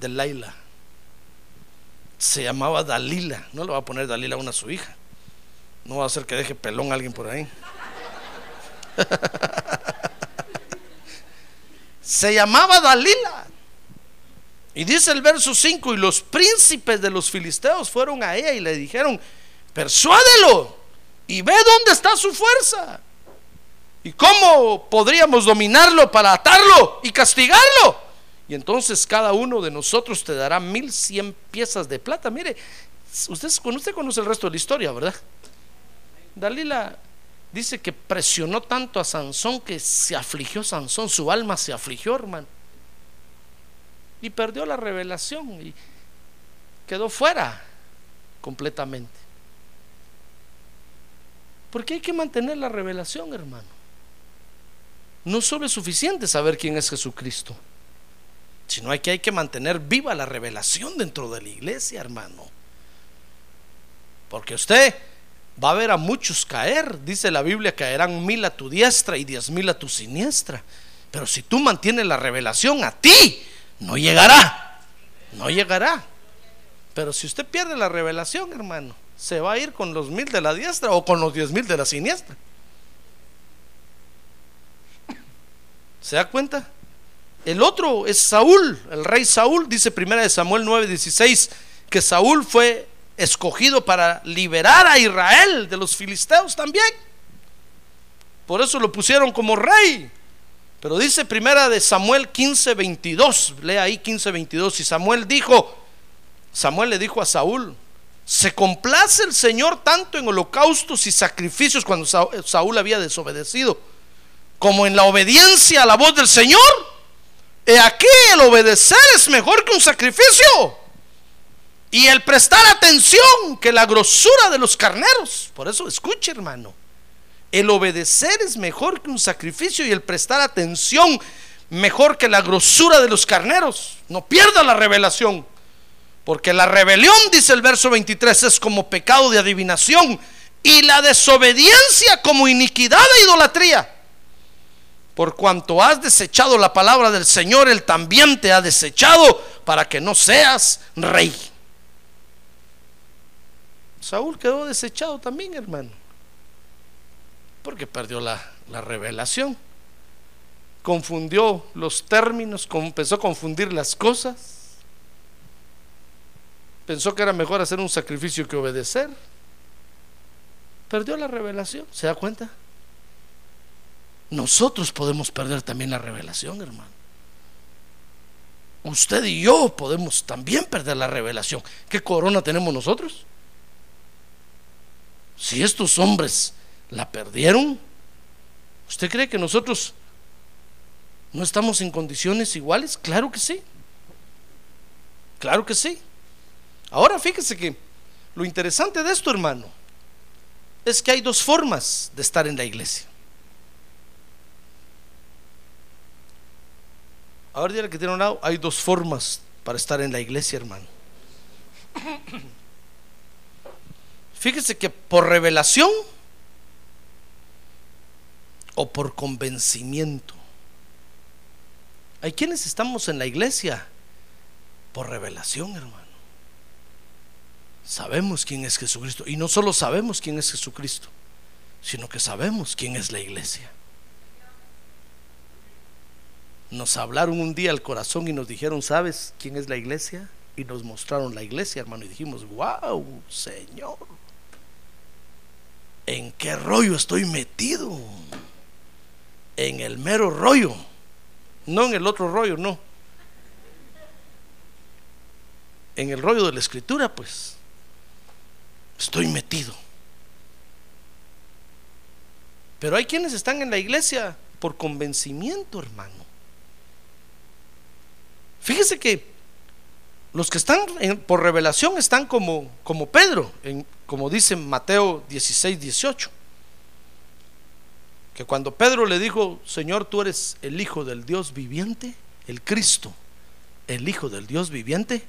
Delilah. Se llamaba Dalila. No le va a poner Dalila a una su hija. No va a hacer que deje pelón a alguien por ahí. Se llamaba Dalila. Y dice el verso 5, y los príncipes de los filisteos fueron a ella y le dijeron, persuádelo y ve dónde está su fuerza. ¿Y cómo podríamos dominarlo para atarlo y castigarlo? Y entonces cada uno de nosotros te dará mil cien piezas de plata. Mire, usted, usted conoce el resto de la historia, ¿verdad? Dalila dice que presionó tanto a Sansón que se afligió Sansón, su alma se afligió, hermano. Y perdió la revelación y quedó fuera completamente. Porque hay que mantener la revelación, hermano. No solo es suficiente saber quién es Jesucristo, sino hay que, hay que mantener viva la revelación dentro de la iglesia, hermano. Porque usted va a ver a muchos caer, dice la Biblia, caerán mil a tu diestra y diez mil a tu siniestra. Pero si tú mantienes la revelación a ti, no llegará, no llegará. Pero si usted pierde la revelación, hermano, se va a ir con los mil de la diestra o con los diez mil de la siniestra. ¿Se da cuenta? El otro es Saúl, el rey Saúl, dice primera de Samuel 9:16, que Saúl fue escogido para liberar a Israel de los filisteos también. Por eso lo pusieron como rey. Pero dice primera de Samuel 15:22, lea ahí 15:22, y Samuel dijo, Samuel le dijo a Saúl, se complace el Señor tanto en holocaustos y sacrificios cuando Saúl había desobedecido, como en la obediencia a la voz del Señor. He aquí el obedecer es mejor que un sacrificio. Y el prestar atención que la grosura de los carneros. Por eso escuche, hermano. El obedecer es mejor que un sacrificio y el prestar atención mejor que la grosura de los carneros. No pierda la revelación. Porque la rebelión, dice el verso 23, es como pecado de adivinación y la desobediencia como iniquidad e idolatría. Por cuanto has desechado la palabra del Señor, Él también te ha desechado para que no seas rey. Saúl quedó desechado también, hermano, porque perdió la, la revelación. Confundió los términos, empezó a confundir las cosas Pensó que era mejor hacer un sacrificio que obedecer. Perdió la revelación. ¿Se da cuenta? Nosotros podemos perder también la revelación, hermano. Usted y yo podemos también perder la revelación. ¿Qué corona tenemos nosotros? Si estos hombres la perdieron, ¿usted cree que nosotros no estamos en condiciones iguales? Claro que sí. Claro que sí. Ahora fíjese que lo interesante de esto, hermano, es que hay dos formas de estar en la iglesia. Ahora dígale que tiene un lado, hay dos formas para estar en la iglesia, hermano. Fíjese que por revelación o por convencimiento. Hay quienes estamos en la iglesia por revelación, hermano sabemos quién es Jesucristo. Y no solo sabemos quién es Jesucristo, sino que sabemos quién es la iglesia. Nos hablaron un día al corazón y nos dijeron, ¿sabes quién es la iglesia? Y nos mostraron la iglesia, hermano, y dijimos, wow, Señor, ¿en qué rollo estoy metido? En el mero rollo, no en el otro rollo, no. En el rollo de la escritura, pues estoy metido. Pero hay quienes están en la iglesia por convencimiento, hermano. Fíjese que los que están por revelación están como, como Pedro, en, como dice Mateo 16, 18. Que cuando Pedro le dijo, Señor, tú eres el Hijo del Dios viviente, el Cristo, el Hijo del Dios viviente,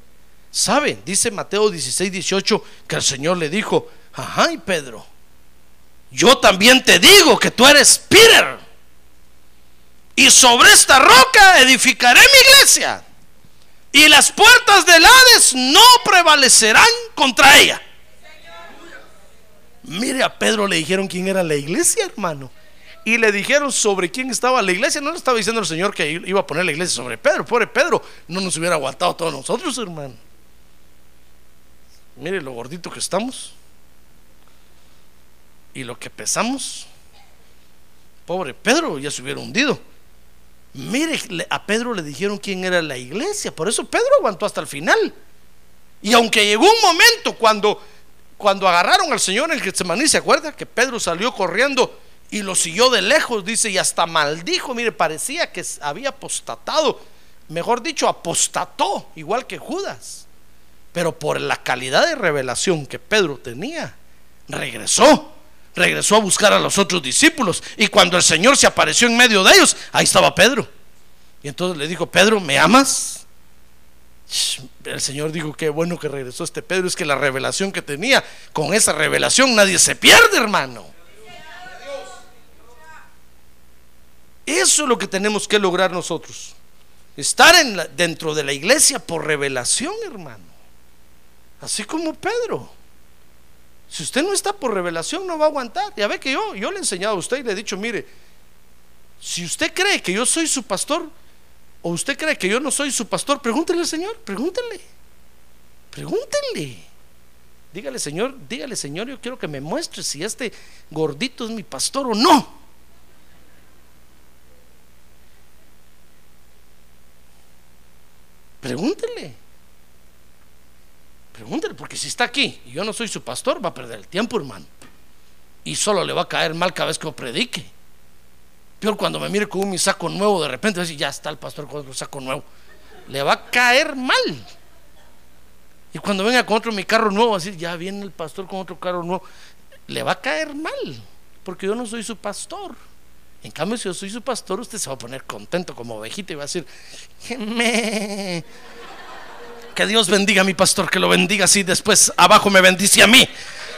¿Saben? Dice Mateo 16, 18 que el Señor le dijo, ajá, y Pedro, yo también te digo que tú eres Peter. Y sobre esta roca edificaré mi iglesia. Y las puertas del Hades no prevalecerán contra ella. Mire, a Pedro le dijeron quién era la iglesia, hermano. Y le dijeron sobre quién estaba la iglesia. No le estaba diciendo el Señor que iba a poner la iglesia sobre Pedro. Pobre Pedro, no nos hubiera aguantado todos nosotros, hermano. Mire lo gordito que estamos y lo que pesamos. Pobre Pedro ya se hubiera hundido. Mire, a Pedro le dijeron quién era la iglesia, por eso Pedro aguantó hasta el final. Y aunque llegó un momento cuando, cuando agarraron al Señor en el Getsemaní, ¿se acuerda? Que Pedro salió corriendo y lo siguió de lejos, dice, y hasta maldijo, mire, parecía que había apostatado, mejor dicho, apostató, igual que Judas. Pero por la calidad de revelación que Pedro tenía, regresó. Regresó a buscar a los otros discípulos. Y cuando el Señor se apareció en medio de ellos, ahí estaba Pedro. Y entonces le dijo, Pedro, ¿me amas? El Señor dijo, qué bueno que regresó este Pedro. Es que la revelación que tenía, con esa revelación nadie se pierde, hermano. Eso es lo que tenemos que lograr nosotros. Estar en dentro de la iglesia por revelación, hermano. Así como Pedro. Si usted no está por revelación, no va a aguantar. Ya ve que yo, yo le he enseñado a usted y le he dicho, mire, si usted cree que yo soy su pastor, o usted cree que yo no soy su pastor, pregúntele al Señor, pregúntele. Pregúntele. Dígale, Señor, dígale, Señor, yo quiero que me muestre si este gordito es mi pastor o no. Pregúntele. Porque si está aquí y yo no soy su pastor, va a perder el tiempo, hermano. Y solo le va a caer mal cada vez que yo predique. Peor cuando me mire con un saco nuevo, de repente va a decir, ya está el pastor con otro saco nuevo. Le va a caer mal. Y cuando venga con otro mi carro nuevo, va a decir, ya viene el pastor con otro carro nuevo. Le va a caer mal, porque yo no soy su pastor. En cambio, si yo soy su pastor, usted se va a poner contento como ovejita y va a decir, "Me- que Dios bendiga a mi pastor, que lo bendiga así, después abajo me bendice a mí.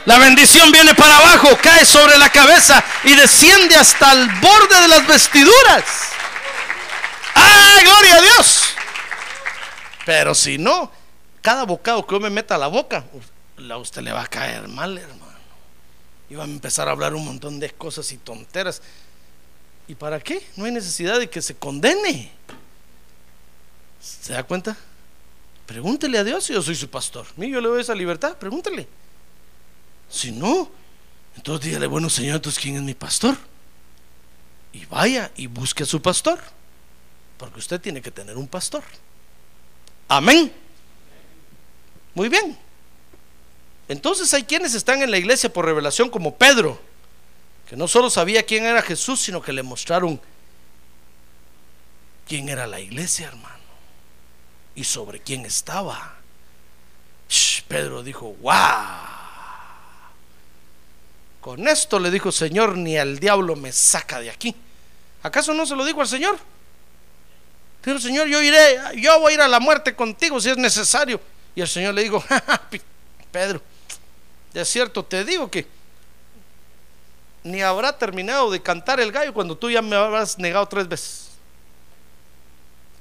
La bendición viene para abajo, cae sobre la cabeza y desciende hasta el borde de las vestiduras. ¡Ah, gloria a Dios! Pero si no, cada bocado que yo me meta a la boca, a usted le va a caer mal, hermano. Y va a empezar a hablar un montón de cosas y tonteras. ¿Y para qué? No hay necesidad de que se condene. ¿Se da cuenta? Pregúntele a Dios si yo soy su pastor. Mire, yo le doy esa libertad, pregúntele. Si no, entonces dígale, bueno Señor, entonces ¿quién es mi pastor? Y vaya y busque a su pastor. Porque usted tiene que tener un pastor. Amén. Muy bien. Entonces hay quienes están en la iglesia por revelación como Pedro, que no solo sabía quién era Jesús, sino que le mostraron quién era la iglesia, hermano, y sobre quién estaba. Pedro dijo, wow. Con esto le dijo, Señor, ni al diablo me saca de aquí. ¿Acaso no se lo dijo al Señor? Dijo, Señor, yo iré, yo voy a ir a la muerte contigo si es necesario. Y el Señor le dijo, "Ja, ja, Pi- Pedro, de cierto te digo que ni habrá terminado de cantar el gallo cuando tú ya me habrás negado tres veces.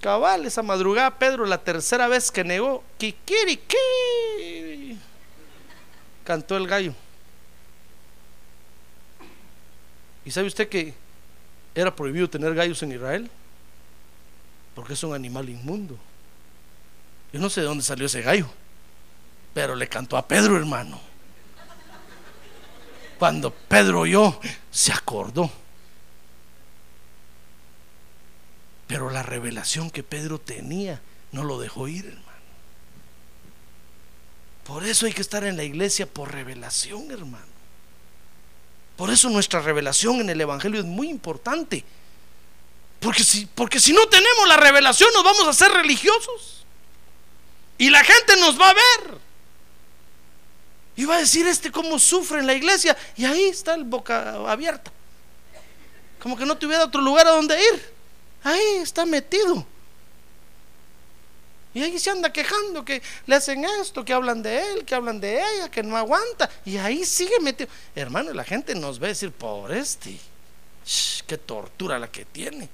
Cabal, esa madrugada, Pedro, la tercera vez que negó, kikiriki, cantó el gallo. ¿Y sabe usted que era prohibido tener gallos en Israel? Porque es un animal inmundo. Yo no sé de dónde salió ese gallo, pero le cantó a Pedro, hermano. Cuando Pedro oyó, se acordó. Pero la revelación que Pedro tenía no lo dejó ir, hermano. Por eso hay que estar en la iglesia por revelación, hermano. Por eso nuestra revelación en el Evangelio es muy importante. Porque si, porque si no tenemos la revelación nos vamos a hacer religiosos. Y la gente nos va a ver. Y va a decir este cómo sufre en la iglesia. Y ahí está el boca abierta. Como que no tuviera otro lugar a donde ir. Ahí está metido. Y ahí se anda quejando que le hacen esto, que hablan de él, que hablan de ella, que no aguanta. Y ahí sigue metido. Hermano, la gente nos ve decir, por este. Qué tortura la que tiene.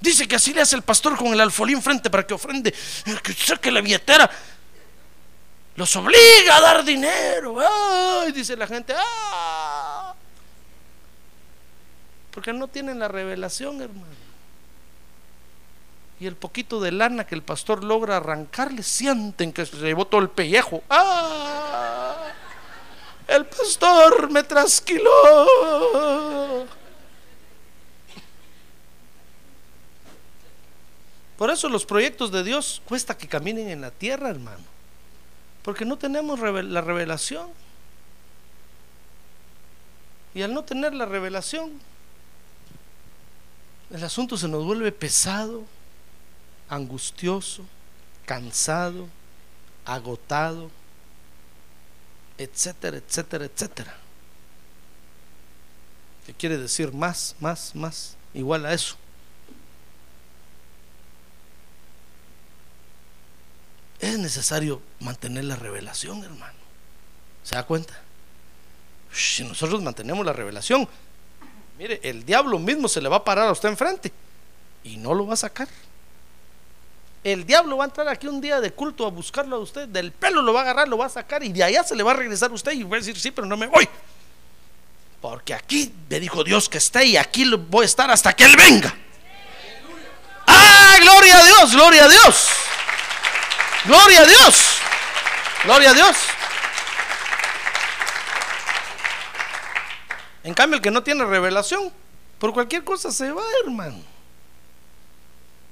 Dice que así le hace el pastor con el alfolí enfrente para que ofrende, que saque la billetera. Los obliga a dar dinero. Ay, dice la gente. Ah. Porque no tienen la revelación, hermano. Y el poquito de lana que el pastor logra arrancarle, sienten que se llevó todo el pellejo. ¡Ah! El pastor me trasquiló. Por eso los proyectos de Dios cuesta que caminen en la tierra, hermano. Porque no tenemos la revelación. Y al no tener la revelación, el asunto se nos vuelve pesado, angustioso, cansado, agotado, etcétera, etcétera, etcétera. ¿Qué quiere decir más, más, más? Igual a eso. Es necesario mantener la revelación, hermano. ¿Se da cuenta? Si nosotros mantenemos la revelación, mire, el diablo mismo se le va a parar a usted enfrente y no lo va a sacar. El diablo va a entrar aquí un día de culto a buscarlo a usted, del pelo lo va a agarrar, lo va a sacar y de allá se le va a regresar a usted y va a decir, sí, pero no me voy. Porque aquí me dijo Dios que esté y aquí voy a estar hasta que Él venga. ¡Ah, gloria a Dios, gloria a Dios! ¡Gloria a Dios! ¡Gloria a Dios! En cambio, el que no tiene revelación, por cualquier cosa se va, hermano.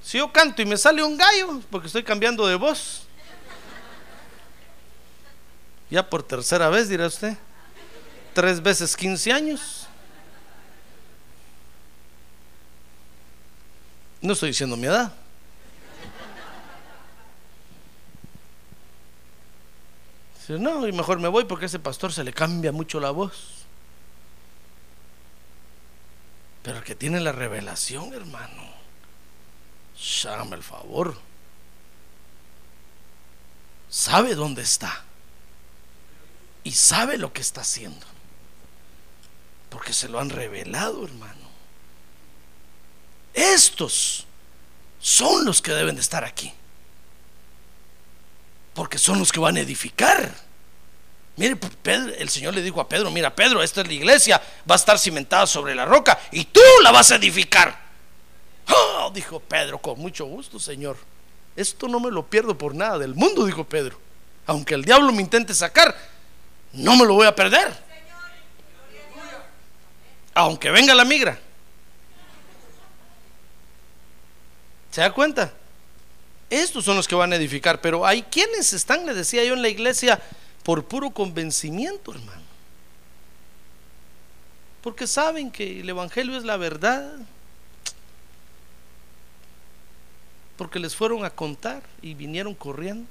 Si yo canto y me sale un gallo, porque estoy cambiando de voz. Ya por tercera vez, dirá usted. Tres veces 15 años. No estoy diciendo mi edad. no, y mejor me voy porque ese pastor se le cambia mucho la voz. Pero el que tiene la revelación, hermano, llame el favor. Sabe dónde está. Y sabe lo que está haciendo. Porque se lo han revelado, hermano. Estos son los que deben de estar aquí. Porque son los que van a edificar. Mire, el Señor le dijo a Pedro, mira Pedro, esta es la iglesia, va a estar cimentada sobre la roca y tú la vas a edificar. Oh, dijo Pedro, con mucho gusto, Señor. Esto no me lo pierdo por nada del mundo, dijo Pedro. Aunque el diablo me intente sacar, no me lo voy a perder. Aunque venga la migra. ¿Se da cuenta? Estos son los que van a edificar, pero hay quienes están, le decía yo en la iglesia, por puro convencimiento, hermano. Porque saben que el Evangelio es la verdad. Porque les fueron a contar y vinieron corriendo.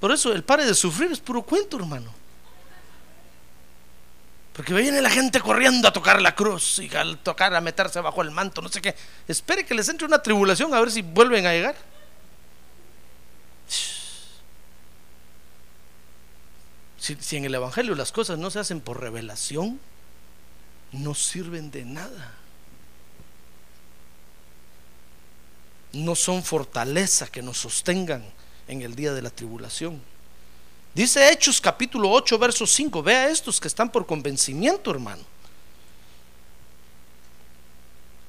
Por eso el pare de sufrir es puro cuento, hermano. Porque viene la gente corriendo a tocar la cruz y al tocar a meterse bajo el manto, no sé qué. Espere que les entre una tribulación a ver si vuelven a llegar. Si, si, en el Evangelio las cosas no se hacen por revelación, no sirven de nada. No son fortaleza que nos sostengan en el día de la tribulación. Dice Hechos capítulo 8, verso 5. Vea estos que están por convencimiento, hermano.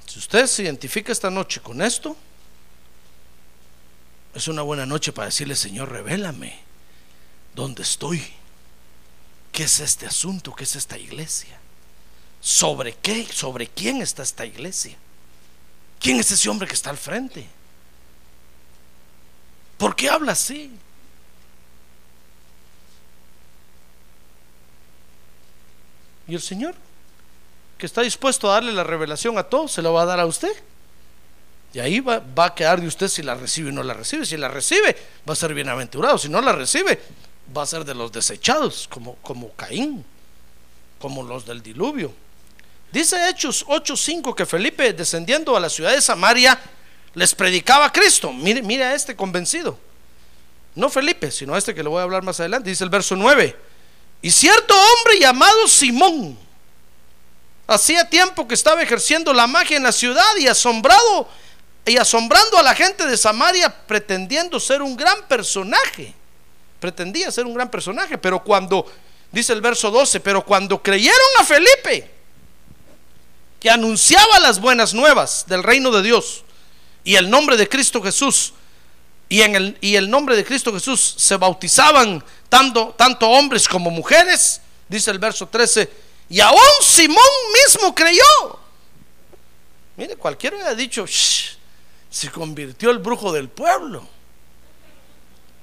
Si usted se identifica esta noche con esto, es una buena noche para decirle, Señor, revélame dónde estoy. ¿Qué es este asunto? ¿Qué es esta iglesia? ¿Sobre qué? ¿Sobre quién está esta iglesia? ¿Quién es ese hombre que está al frente? ¿Por qué habla así? Y el Señor, que está dispuesto a darle la revelación a todos, se lo va a dar a usted. Y ahí va, a quedar de usted si la recibe o no la recibe. Si la recibe, va a ser bienaventurado. Si no la recibe, va a ser de los desechados, como, como Caín, como los del diluvio. Dice Hechos 8:5 que Felipe, descendiendo a la ciudad de Samaria, les predicaba a Cristo. Mire, mire a este convencido. No Felipe, sino a este que le voy a hablar más adelante. Dice el verso 9. Y cierto hombre llamado Simón, hacía tiempo que estaba ejerciendo la magia en la ciudad y asombrado y asombrando a la gente de Samaria pretendiendo ser un gran personaje. Pretendía ser un gran personaje, pero cuando dice el verso 12, pero cuando creyeron a Felipe que anunciaba las buenas nuevas del reino de Dios y el nombre de Cristo Jesús y en el y el nombre de Cristo Jesús se bautizaban tanto, hombres como mujeres, dice el verso 13, Y aún Simón mismo creyó. Mire, cualquiera ha dicho, "Shh, se convirtió el brujo del pueblo.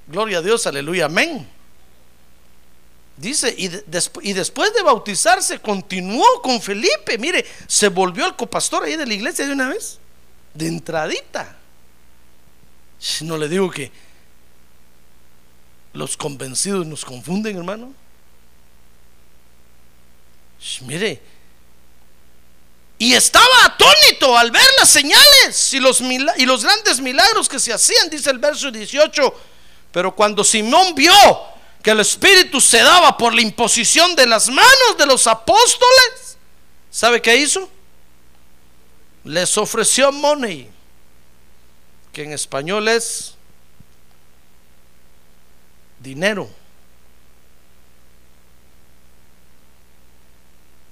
Gloria a Dios, aleluya, amén. Dice, y, y después de bautizarse, continuó con Felipe. Mire, se volvió el copastor ahí de la iglesia de una vez, de entradita. No le digo que los convencidos nos confunden, hermano. Mire, y estaba atónito al ver las señales y los, y los grandes milagros que se hacían, dice el verso 18. Pero cuando Simón vio que el Espíritu se daba por la imposición de las manos de los apóstoles, ¿sabe qué hizo? Les ofreció money, que en español es dinero,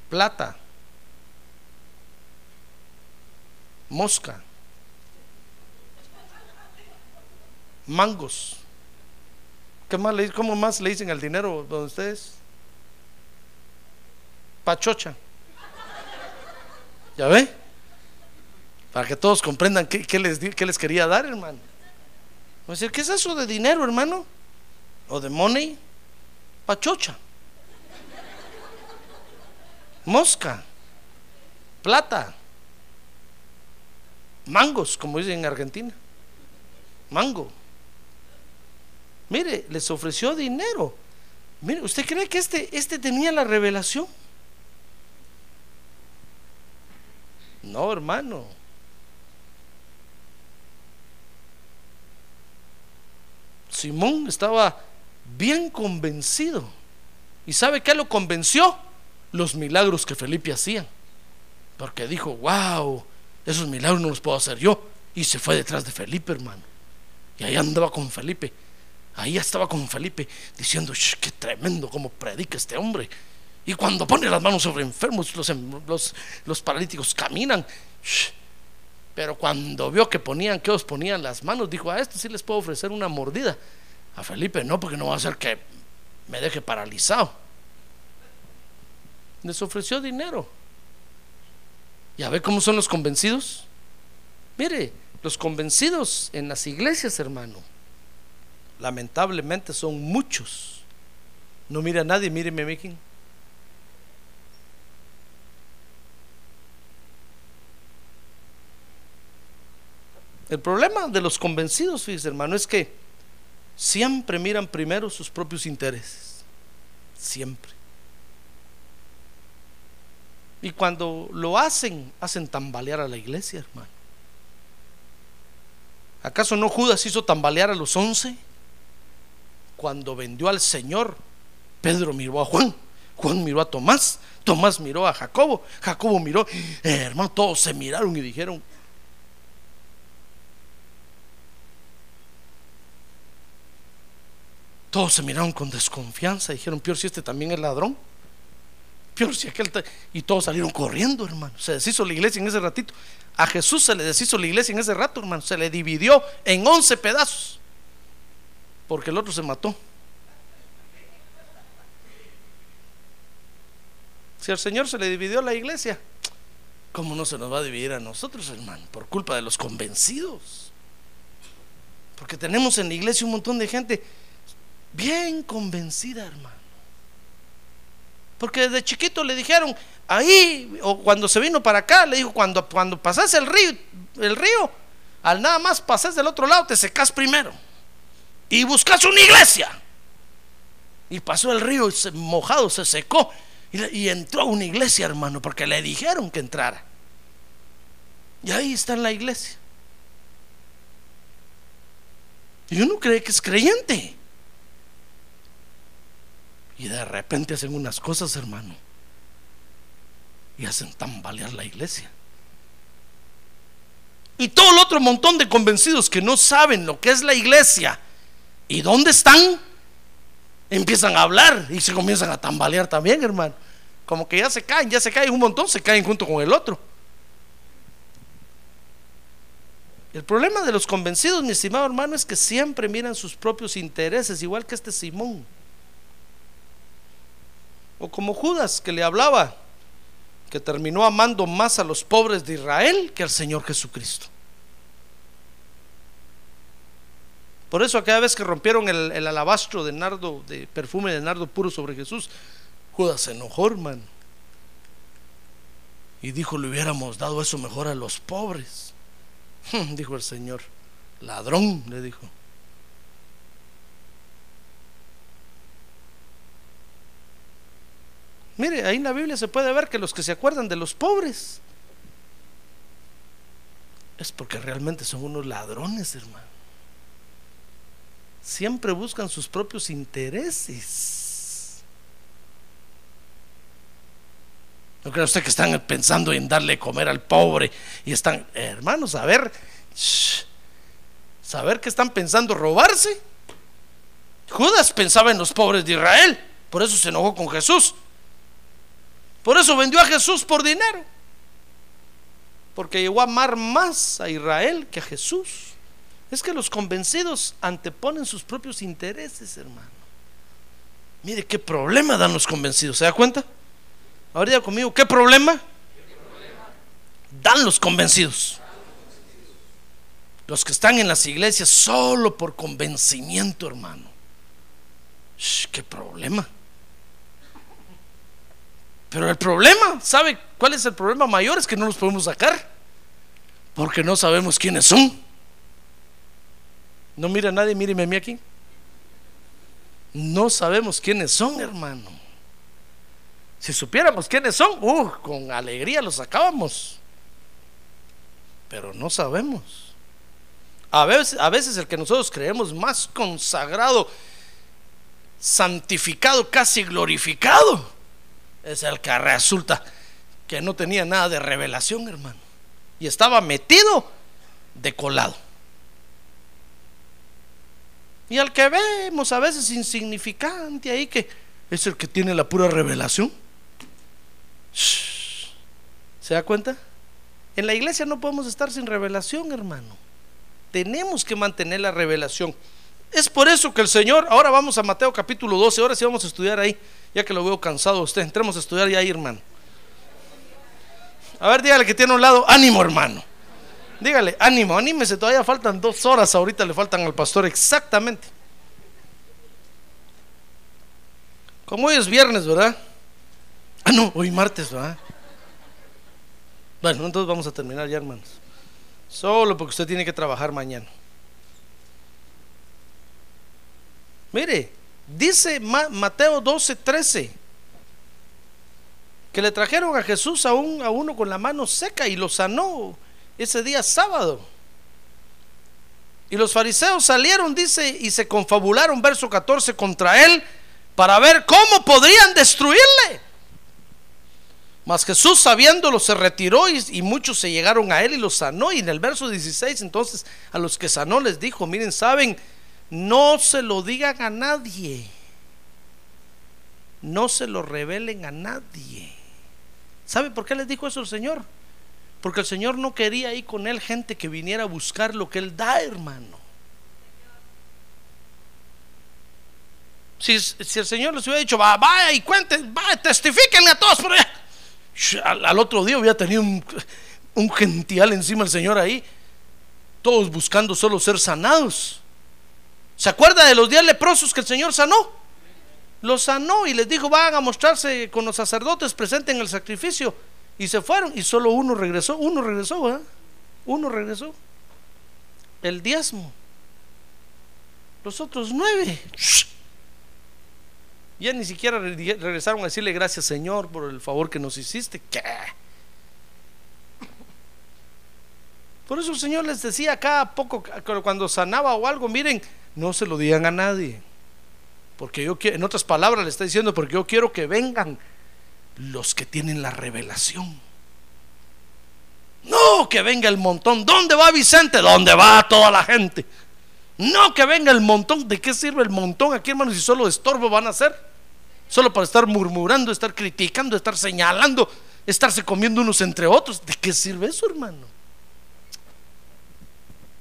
plata, mosca, mangos. ¿Qué más le, ¿Cómo más le dicen al dinero donde ustedes? Pachocha. ¿Ya ve? Para que todos comprendan qué, les, qué les quería dar, hermano. Va a decir, ¿qué es eso de dinero, hermano? ¿O de money? Pachocha. Mosca. Plata. Mangos, como dicen en Argentina. Mango. Mire, les ofreció dinero. Mire, ¿usted cree que este, este tenía la revelación? No, hermano. Simón estaba bien convencido. ¿Y sabe qué lo convenció? Los milagros que Felipe hacía. Porque dijo, wow, esos milagros no los puedo hacer yo. Y se fue detrás de Felipe, hermano. Y ahí andaba con Felipe. Ahí estaba con Felipe diciendo, "Shh, qué tremendo como predica este hombre. Y cuando pone las manos sobre enfermos, los, em- los, los paralíticos caminan. Shh. Pero cuando vio que ponían, que os ponían las manos, dijo, a esto sí les puedo ofrecer una mordida. A Felipe no, porque no va a hacer que me deje paralizado. Les ofreció dinero. ¿Ya ve cómo son los convencidos? Mire, los convencidos en las iglesias, hermano, lamentablemente son muchos. No mira a nadie, míreme, Mickey. El problema de los convencidos, fíjese, hermano, es que siempre miran primero sus propios intereses. Siempre. Y cuando lo hacen, hacen tambalear a la iglesia, hermano. ¿Acaso no Judas hizo tambalear a los once? Cuando vendió al Señor, Pedro miró a Juan, Juan miró a Tomás, Tomás miró a Jacobo, Jacobo miró, hermano, todos se miraron y dijeron, todos se miraron con desconfianza, dijeron, peor si este también es ladrón, peor si aquel, ta-". y todos salieron corriendo, hermano, se deshizo la iglesia en ese ratito, a Jesús se le deshizo la iglesia en ese rato, hermano, se le dividió en once pedazos, porque el otro se mató. Si al Señor se le dividió la iglesia, ¿cómo no se nos va a dividir a nosotros, hermano? Por culpa de los convencidos. Porque tenemos en la iglesia un montón de gente bien convencida, hermano. Porque desde chiquito le dijeron, ahí, o cuando se vino para acá, le dijo, cuando, cuando pasas el río, el río, al nada más pasas del otro lado, te secas primero. Y buscas una iglesia. Y pasó el río se, mojado, se secó. Y, y entró a una iglesia, hermano, porque le dijeron que entrara. Y ahí está en la iglesia. Y uno cree que es creyente. Y de repente hacen unas cosas, hermano. Y hacen tambalear la iglesia. Y todo el otro montón de convencidos que no saben lo que es la iglesia y dónde están, empiezan a hablar y se comienzan a tambalear también, hermano. Como que ya se caen, ya se caen un montón, se caen junto con el otro. El problema de los convencidos, mi estimado hermano, es que siempre miran sus propios intereses, igual que este Simón. O como Judas que le hablaba, que terminó amando más a los pobres de Israel que al Señor Jesucristo. Por eso cada vez que rompieron el, el alabastro de nardo, de perfume de nardo puro sobre Jesús, Judas se enojó, hermano. Y dijo, le hubiéramos dado eso mejor a los pobres. dijo el Señor, ladrón, le dijo. Mire, ahí en la Biblia se puede ver que los que se acuerdan de los pobres es porque realmente son unos ladrones, hermano. Siempre buscan sus propios intereses. ¿No cree usted que están pensando en darle comer al pobre y están, hermanos, a ver, saber que están pensando robarse? Judas pensaba en los pobres de Israel, por eso se enojó con Jesús. Por eso vendió a Jesús por dinero. Porque llegó a amar más a Israel que a Jesús. Es que los convencidos anteponen sus propios intereses, hermano. Mire qué problema dan los convencidos. ¿Se da cuenta? Ahora diga conmigo, ¿qué problema? Dan los convencidos. Los que están en las iglesias solo por convencimiento, hermano. ¿Qué problema? Pero el problema, ¿sabe cuál es el problema mayor? Es que no los podemos sacar. Porque no sabemos quiénes son. No mira a nadie, míreme a mí aquí. No sabemos quiénes son, hermano. Si supiéramos quiénes son, uh, con alegría los sacábamos. Pero no sabemos. A veces, a veces el que nosotros creemos más consagrado, santificado, casi glorificado es el que resulta que no tenía nada de revelación, hermano. Y estaba metido de colado. Y al que vemos a veces insignificante ahí, que es el que tiene la pura revelación. ¿Se da cuenta? En la iglesia no podemos estar sin revelación, hermano. Tenemos que mantener la revelación. Es por eso que el Señor, ahora vamos a Mateo capítulo 12, ahora sí vamos a estudiar ahí. Ya que lo veo cansado usted, entremos a estudiar ya ahí, hermano. A ver, dígale que tiene un lado, ánimo, hermano. Dígale, ánimo, anímese, todavía faltan dos horas, ahorita le faltan al pastor exactamente. Como hoy es viernes, ¿verdad? Ah, no, hoy martes, ¿verdad? Bueno, entonces vamos a terminar ya, hermanos. Solo porque usted tiene que trabajar mañana. Mire, Dice Mateo 12, 13 que le trajeron a Jesús a, un, a uno con la mano seca y lo sanó ese día sábado. Y los fariseos salieron, dice, y se confabularon, verso 14, contra él para ver cómo podrían destruirle. Mas Jesús sabiéndolo se retiró y, y, muchos se llegaron a él y lo sanó. Y en el verso 16 entonces a los que sanó les dijo, miren, saben no se lo digan a nadie. No se lo revelen a nadie. ¿Sabe por qué les dijo eso el Señor? Porque el Señor no quería ir con él gente que viniera a buscar lo que él da, hermano. Si, el Señor les hubiera dicho, va, vaya y cuenten, vaya, a todos allá. Al, otro día hubiera tenido un, un gential encima el Señor ahí, todos buscando solo ser sanados. ¿Se acuerda de los diez leprosos que el Señor sanó? Los sanó y les dijo, van a mostrarse con los sacerdotes, presenten el sacrificio. Y se fueron y solo uno regresó, uno regresó, ¿eh? Uno regresó. El diezmo. Los otros nueve. Ya ni siquiera regresaron a decirle gracias Señor por el favor que nos hiciste. ¿Qué? Por eso el Señor les decía acá poco, cuando sanaba o algo, miren, no se lo digan a nadie. Porque yo quiero, en otras palabras le está diciendo, porque yo quiero que vengan los que tienen la revelación. No que venga el montón. ¿Dónde va Vicente? ¿Dónde va toda la gente? No que venga el montón. ¿De qué sirve el montón aquí, hermanos? Si solo estorbo van a hacer. Solo para estar murmurando, estar criticando, estar señalando, estarse comiendo unos entre otros. ¿De qué sirve eso, hermano?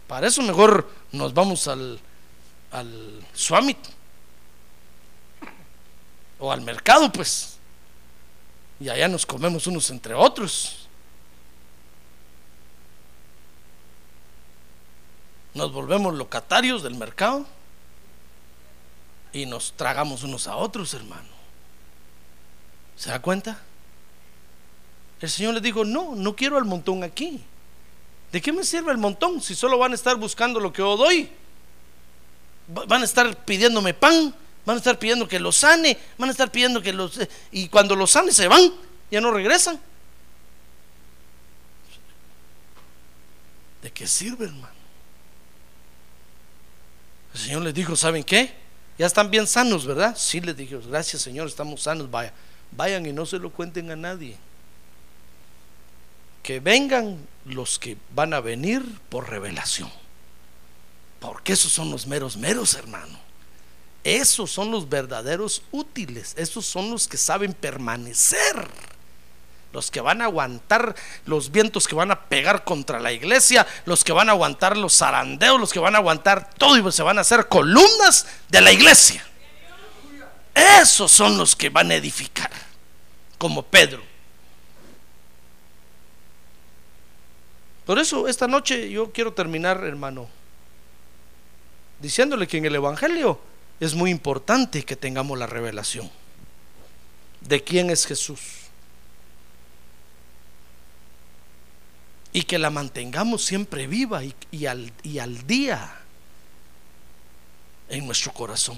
Para eso mejor nos vamos al, al Swamit o al mercado, pues. y allá nos comemos unos entre otros. Nos volvemos locatarios del mercado y nos tragamos unos a otros, hermano. ¿Se da cuenta? El Señor les dijo, no, no quiero el montón aquí. ¿De qué me sirve el montón si solo van a estar buscando lo que yo doy? Van a estar pidiéndome pan, van a estar pidiendo que los sane, van a estar pidiendo que los... Y cuando los sane se van, ya no regresan. ¿De qué sirve, hermano? El Señor les dijo, ¿saben qué? Ya están bien sanos, ¿verdad? Sí, les dije, gracias Señor, estamos sanos, vaya. Vayan y no se lo cuenten a nadie. Que vengan los que van a venir por revelación. Porque esos son los meros meros, hermano. Esos son los verdaderos útiles. Esos son los que saben permanecer. Los que van a aguantar los vientos que van a pegar contra la iglesia, los que van a aguantar los zarandeos, los que van a aguantar todo y se van a hacer columnas de la iglesia. Esos son los que van a edificar, como Pedro. Por eso esta noche yo quiero terminar, hermano, diciéndole que en el Evangelio es muy importante que tengamos la revelación de quién es Jesús. Y que la mantengamos siempre viva y, al, y al día en nuestro corazón.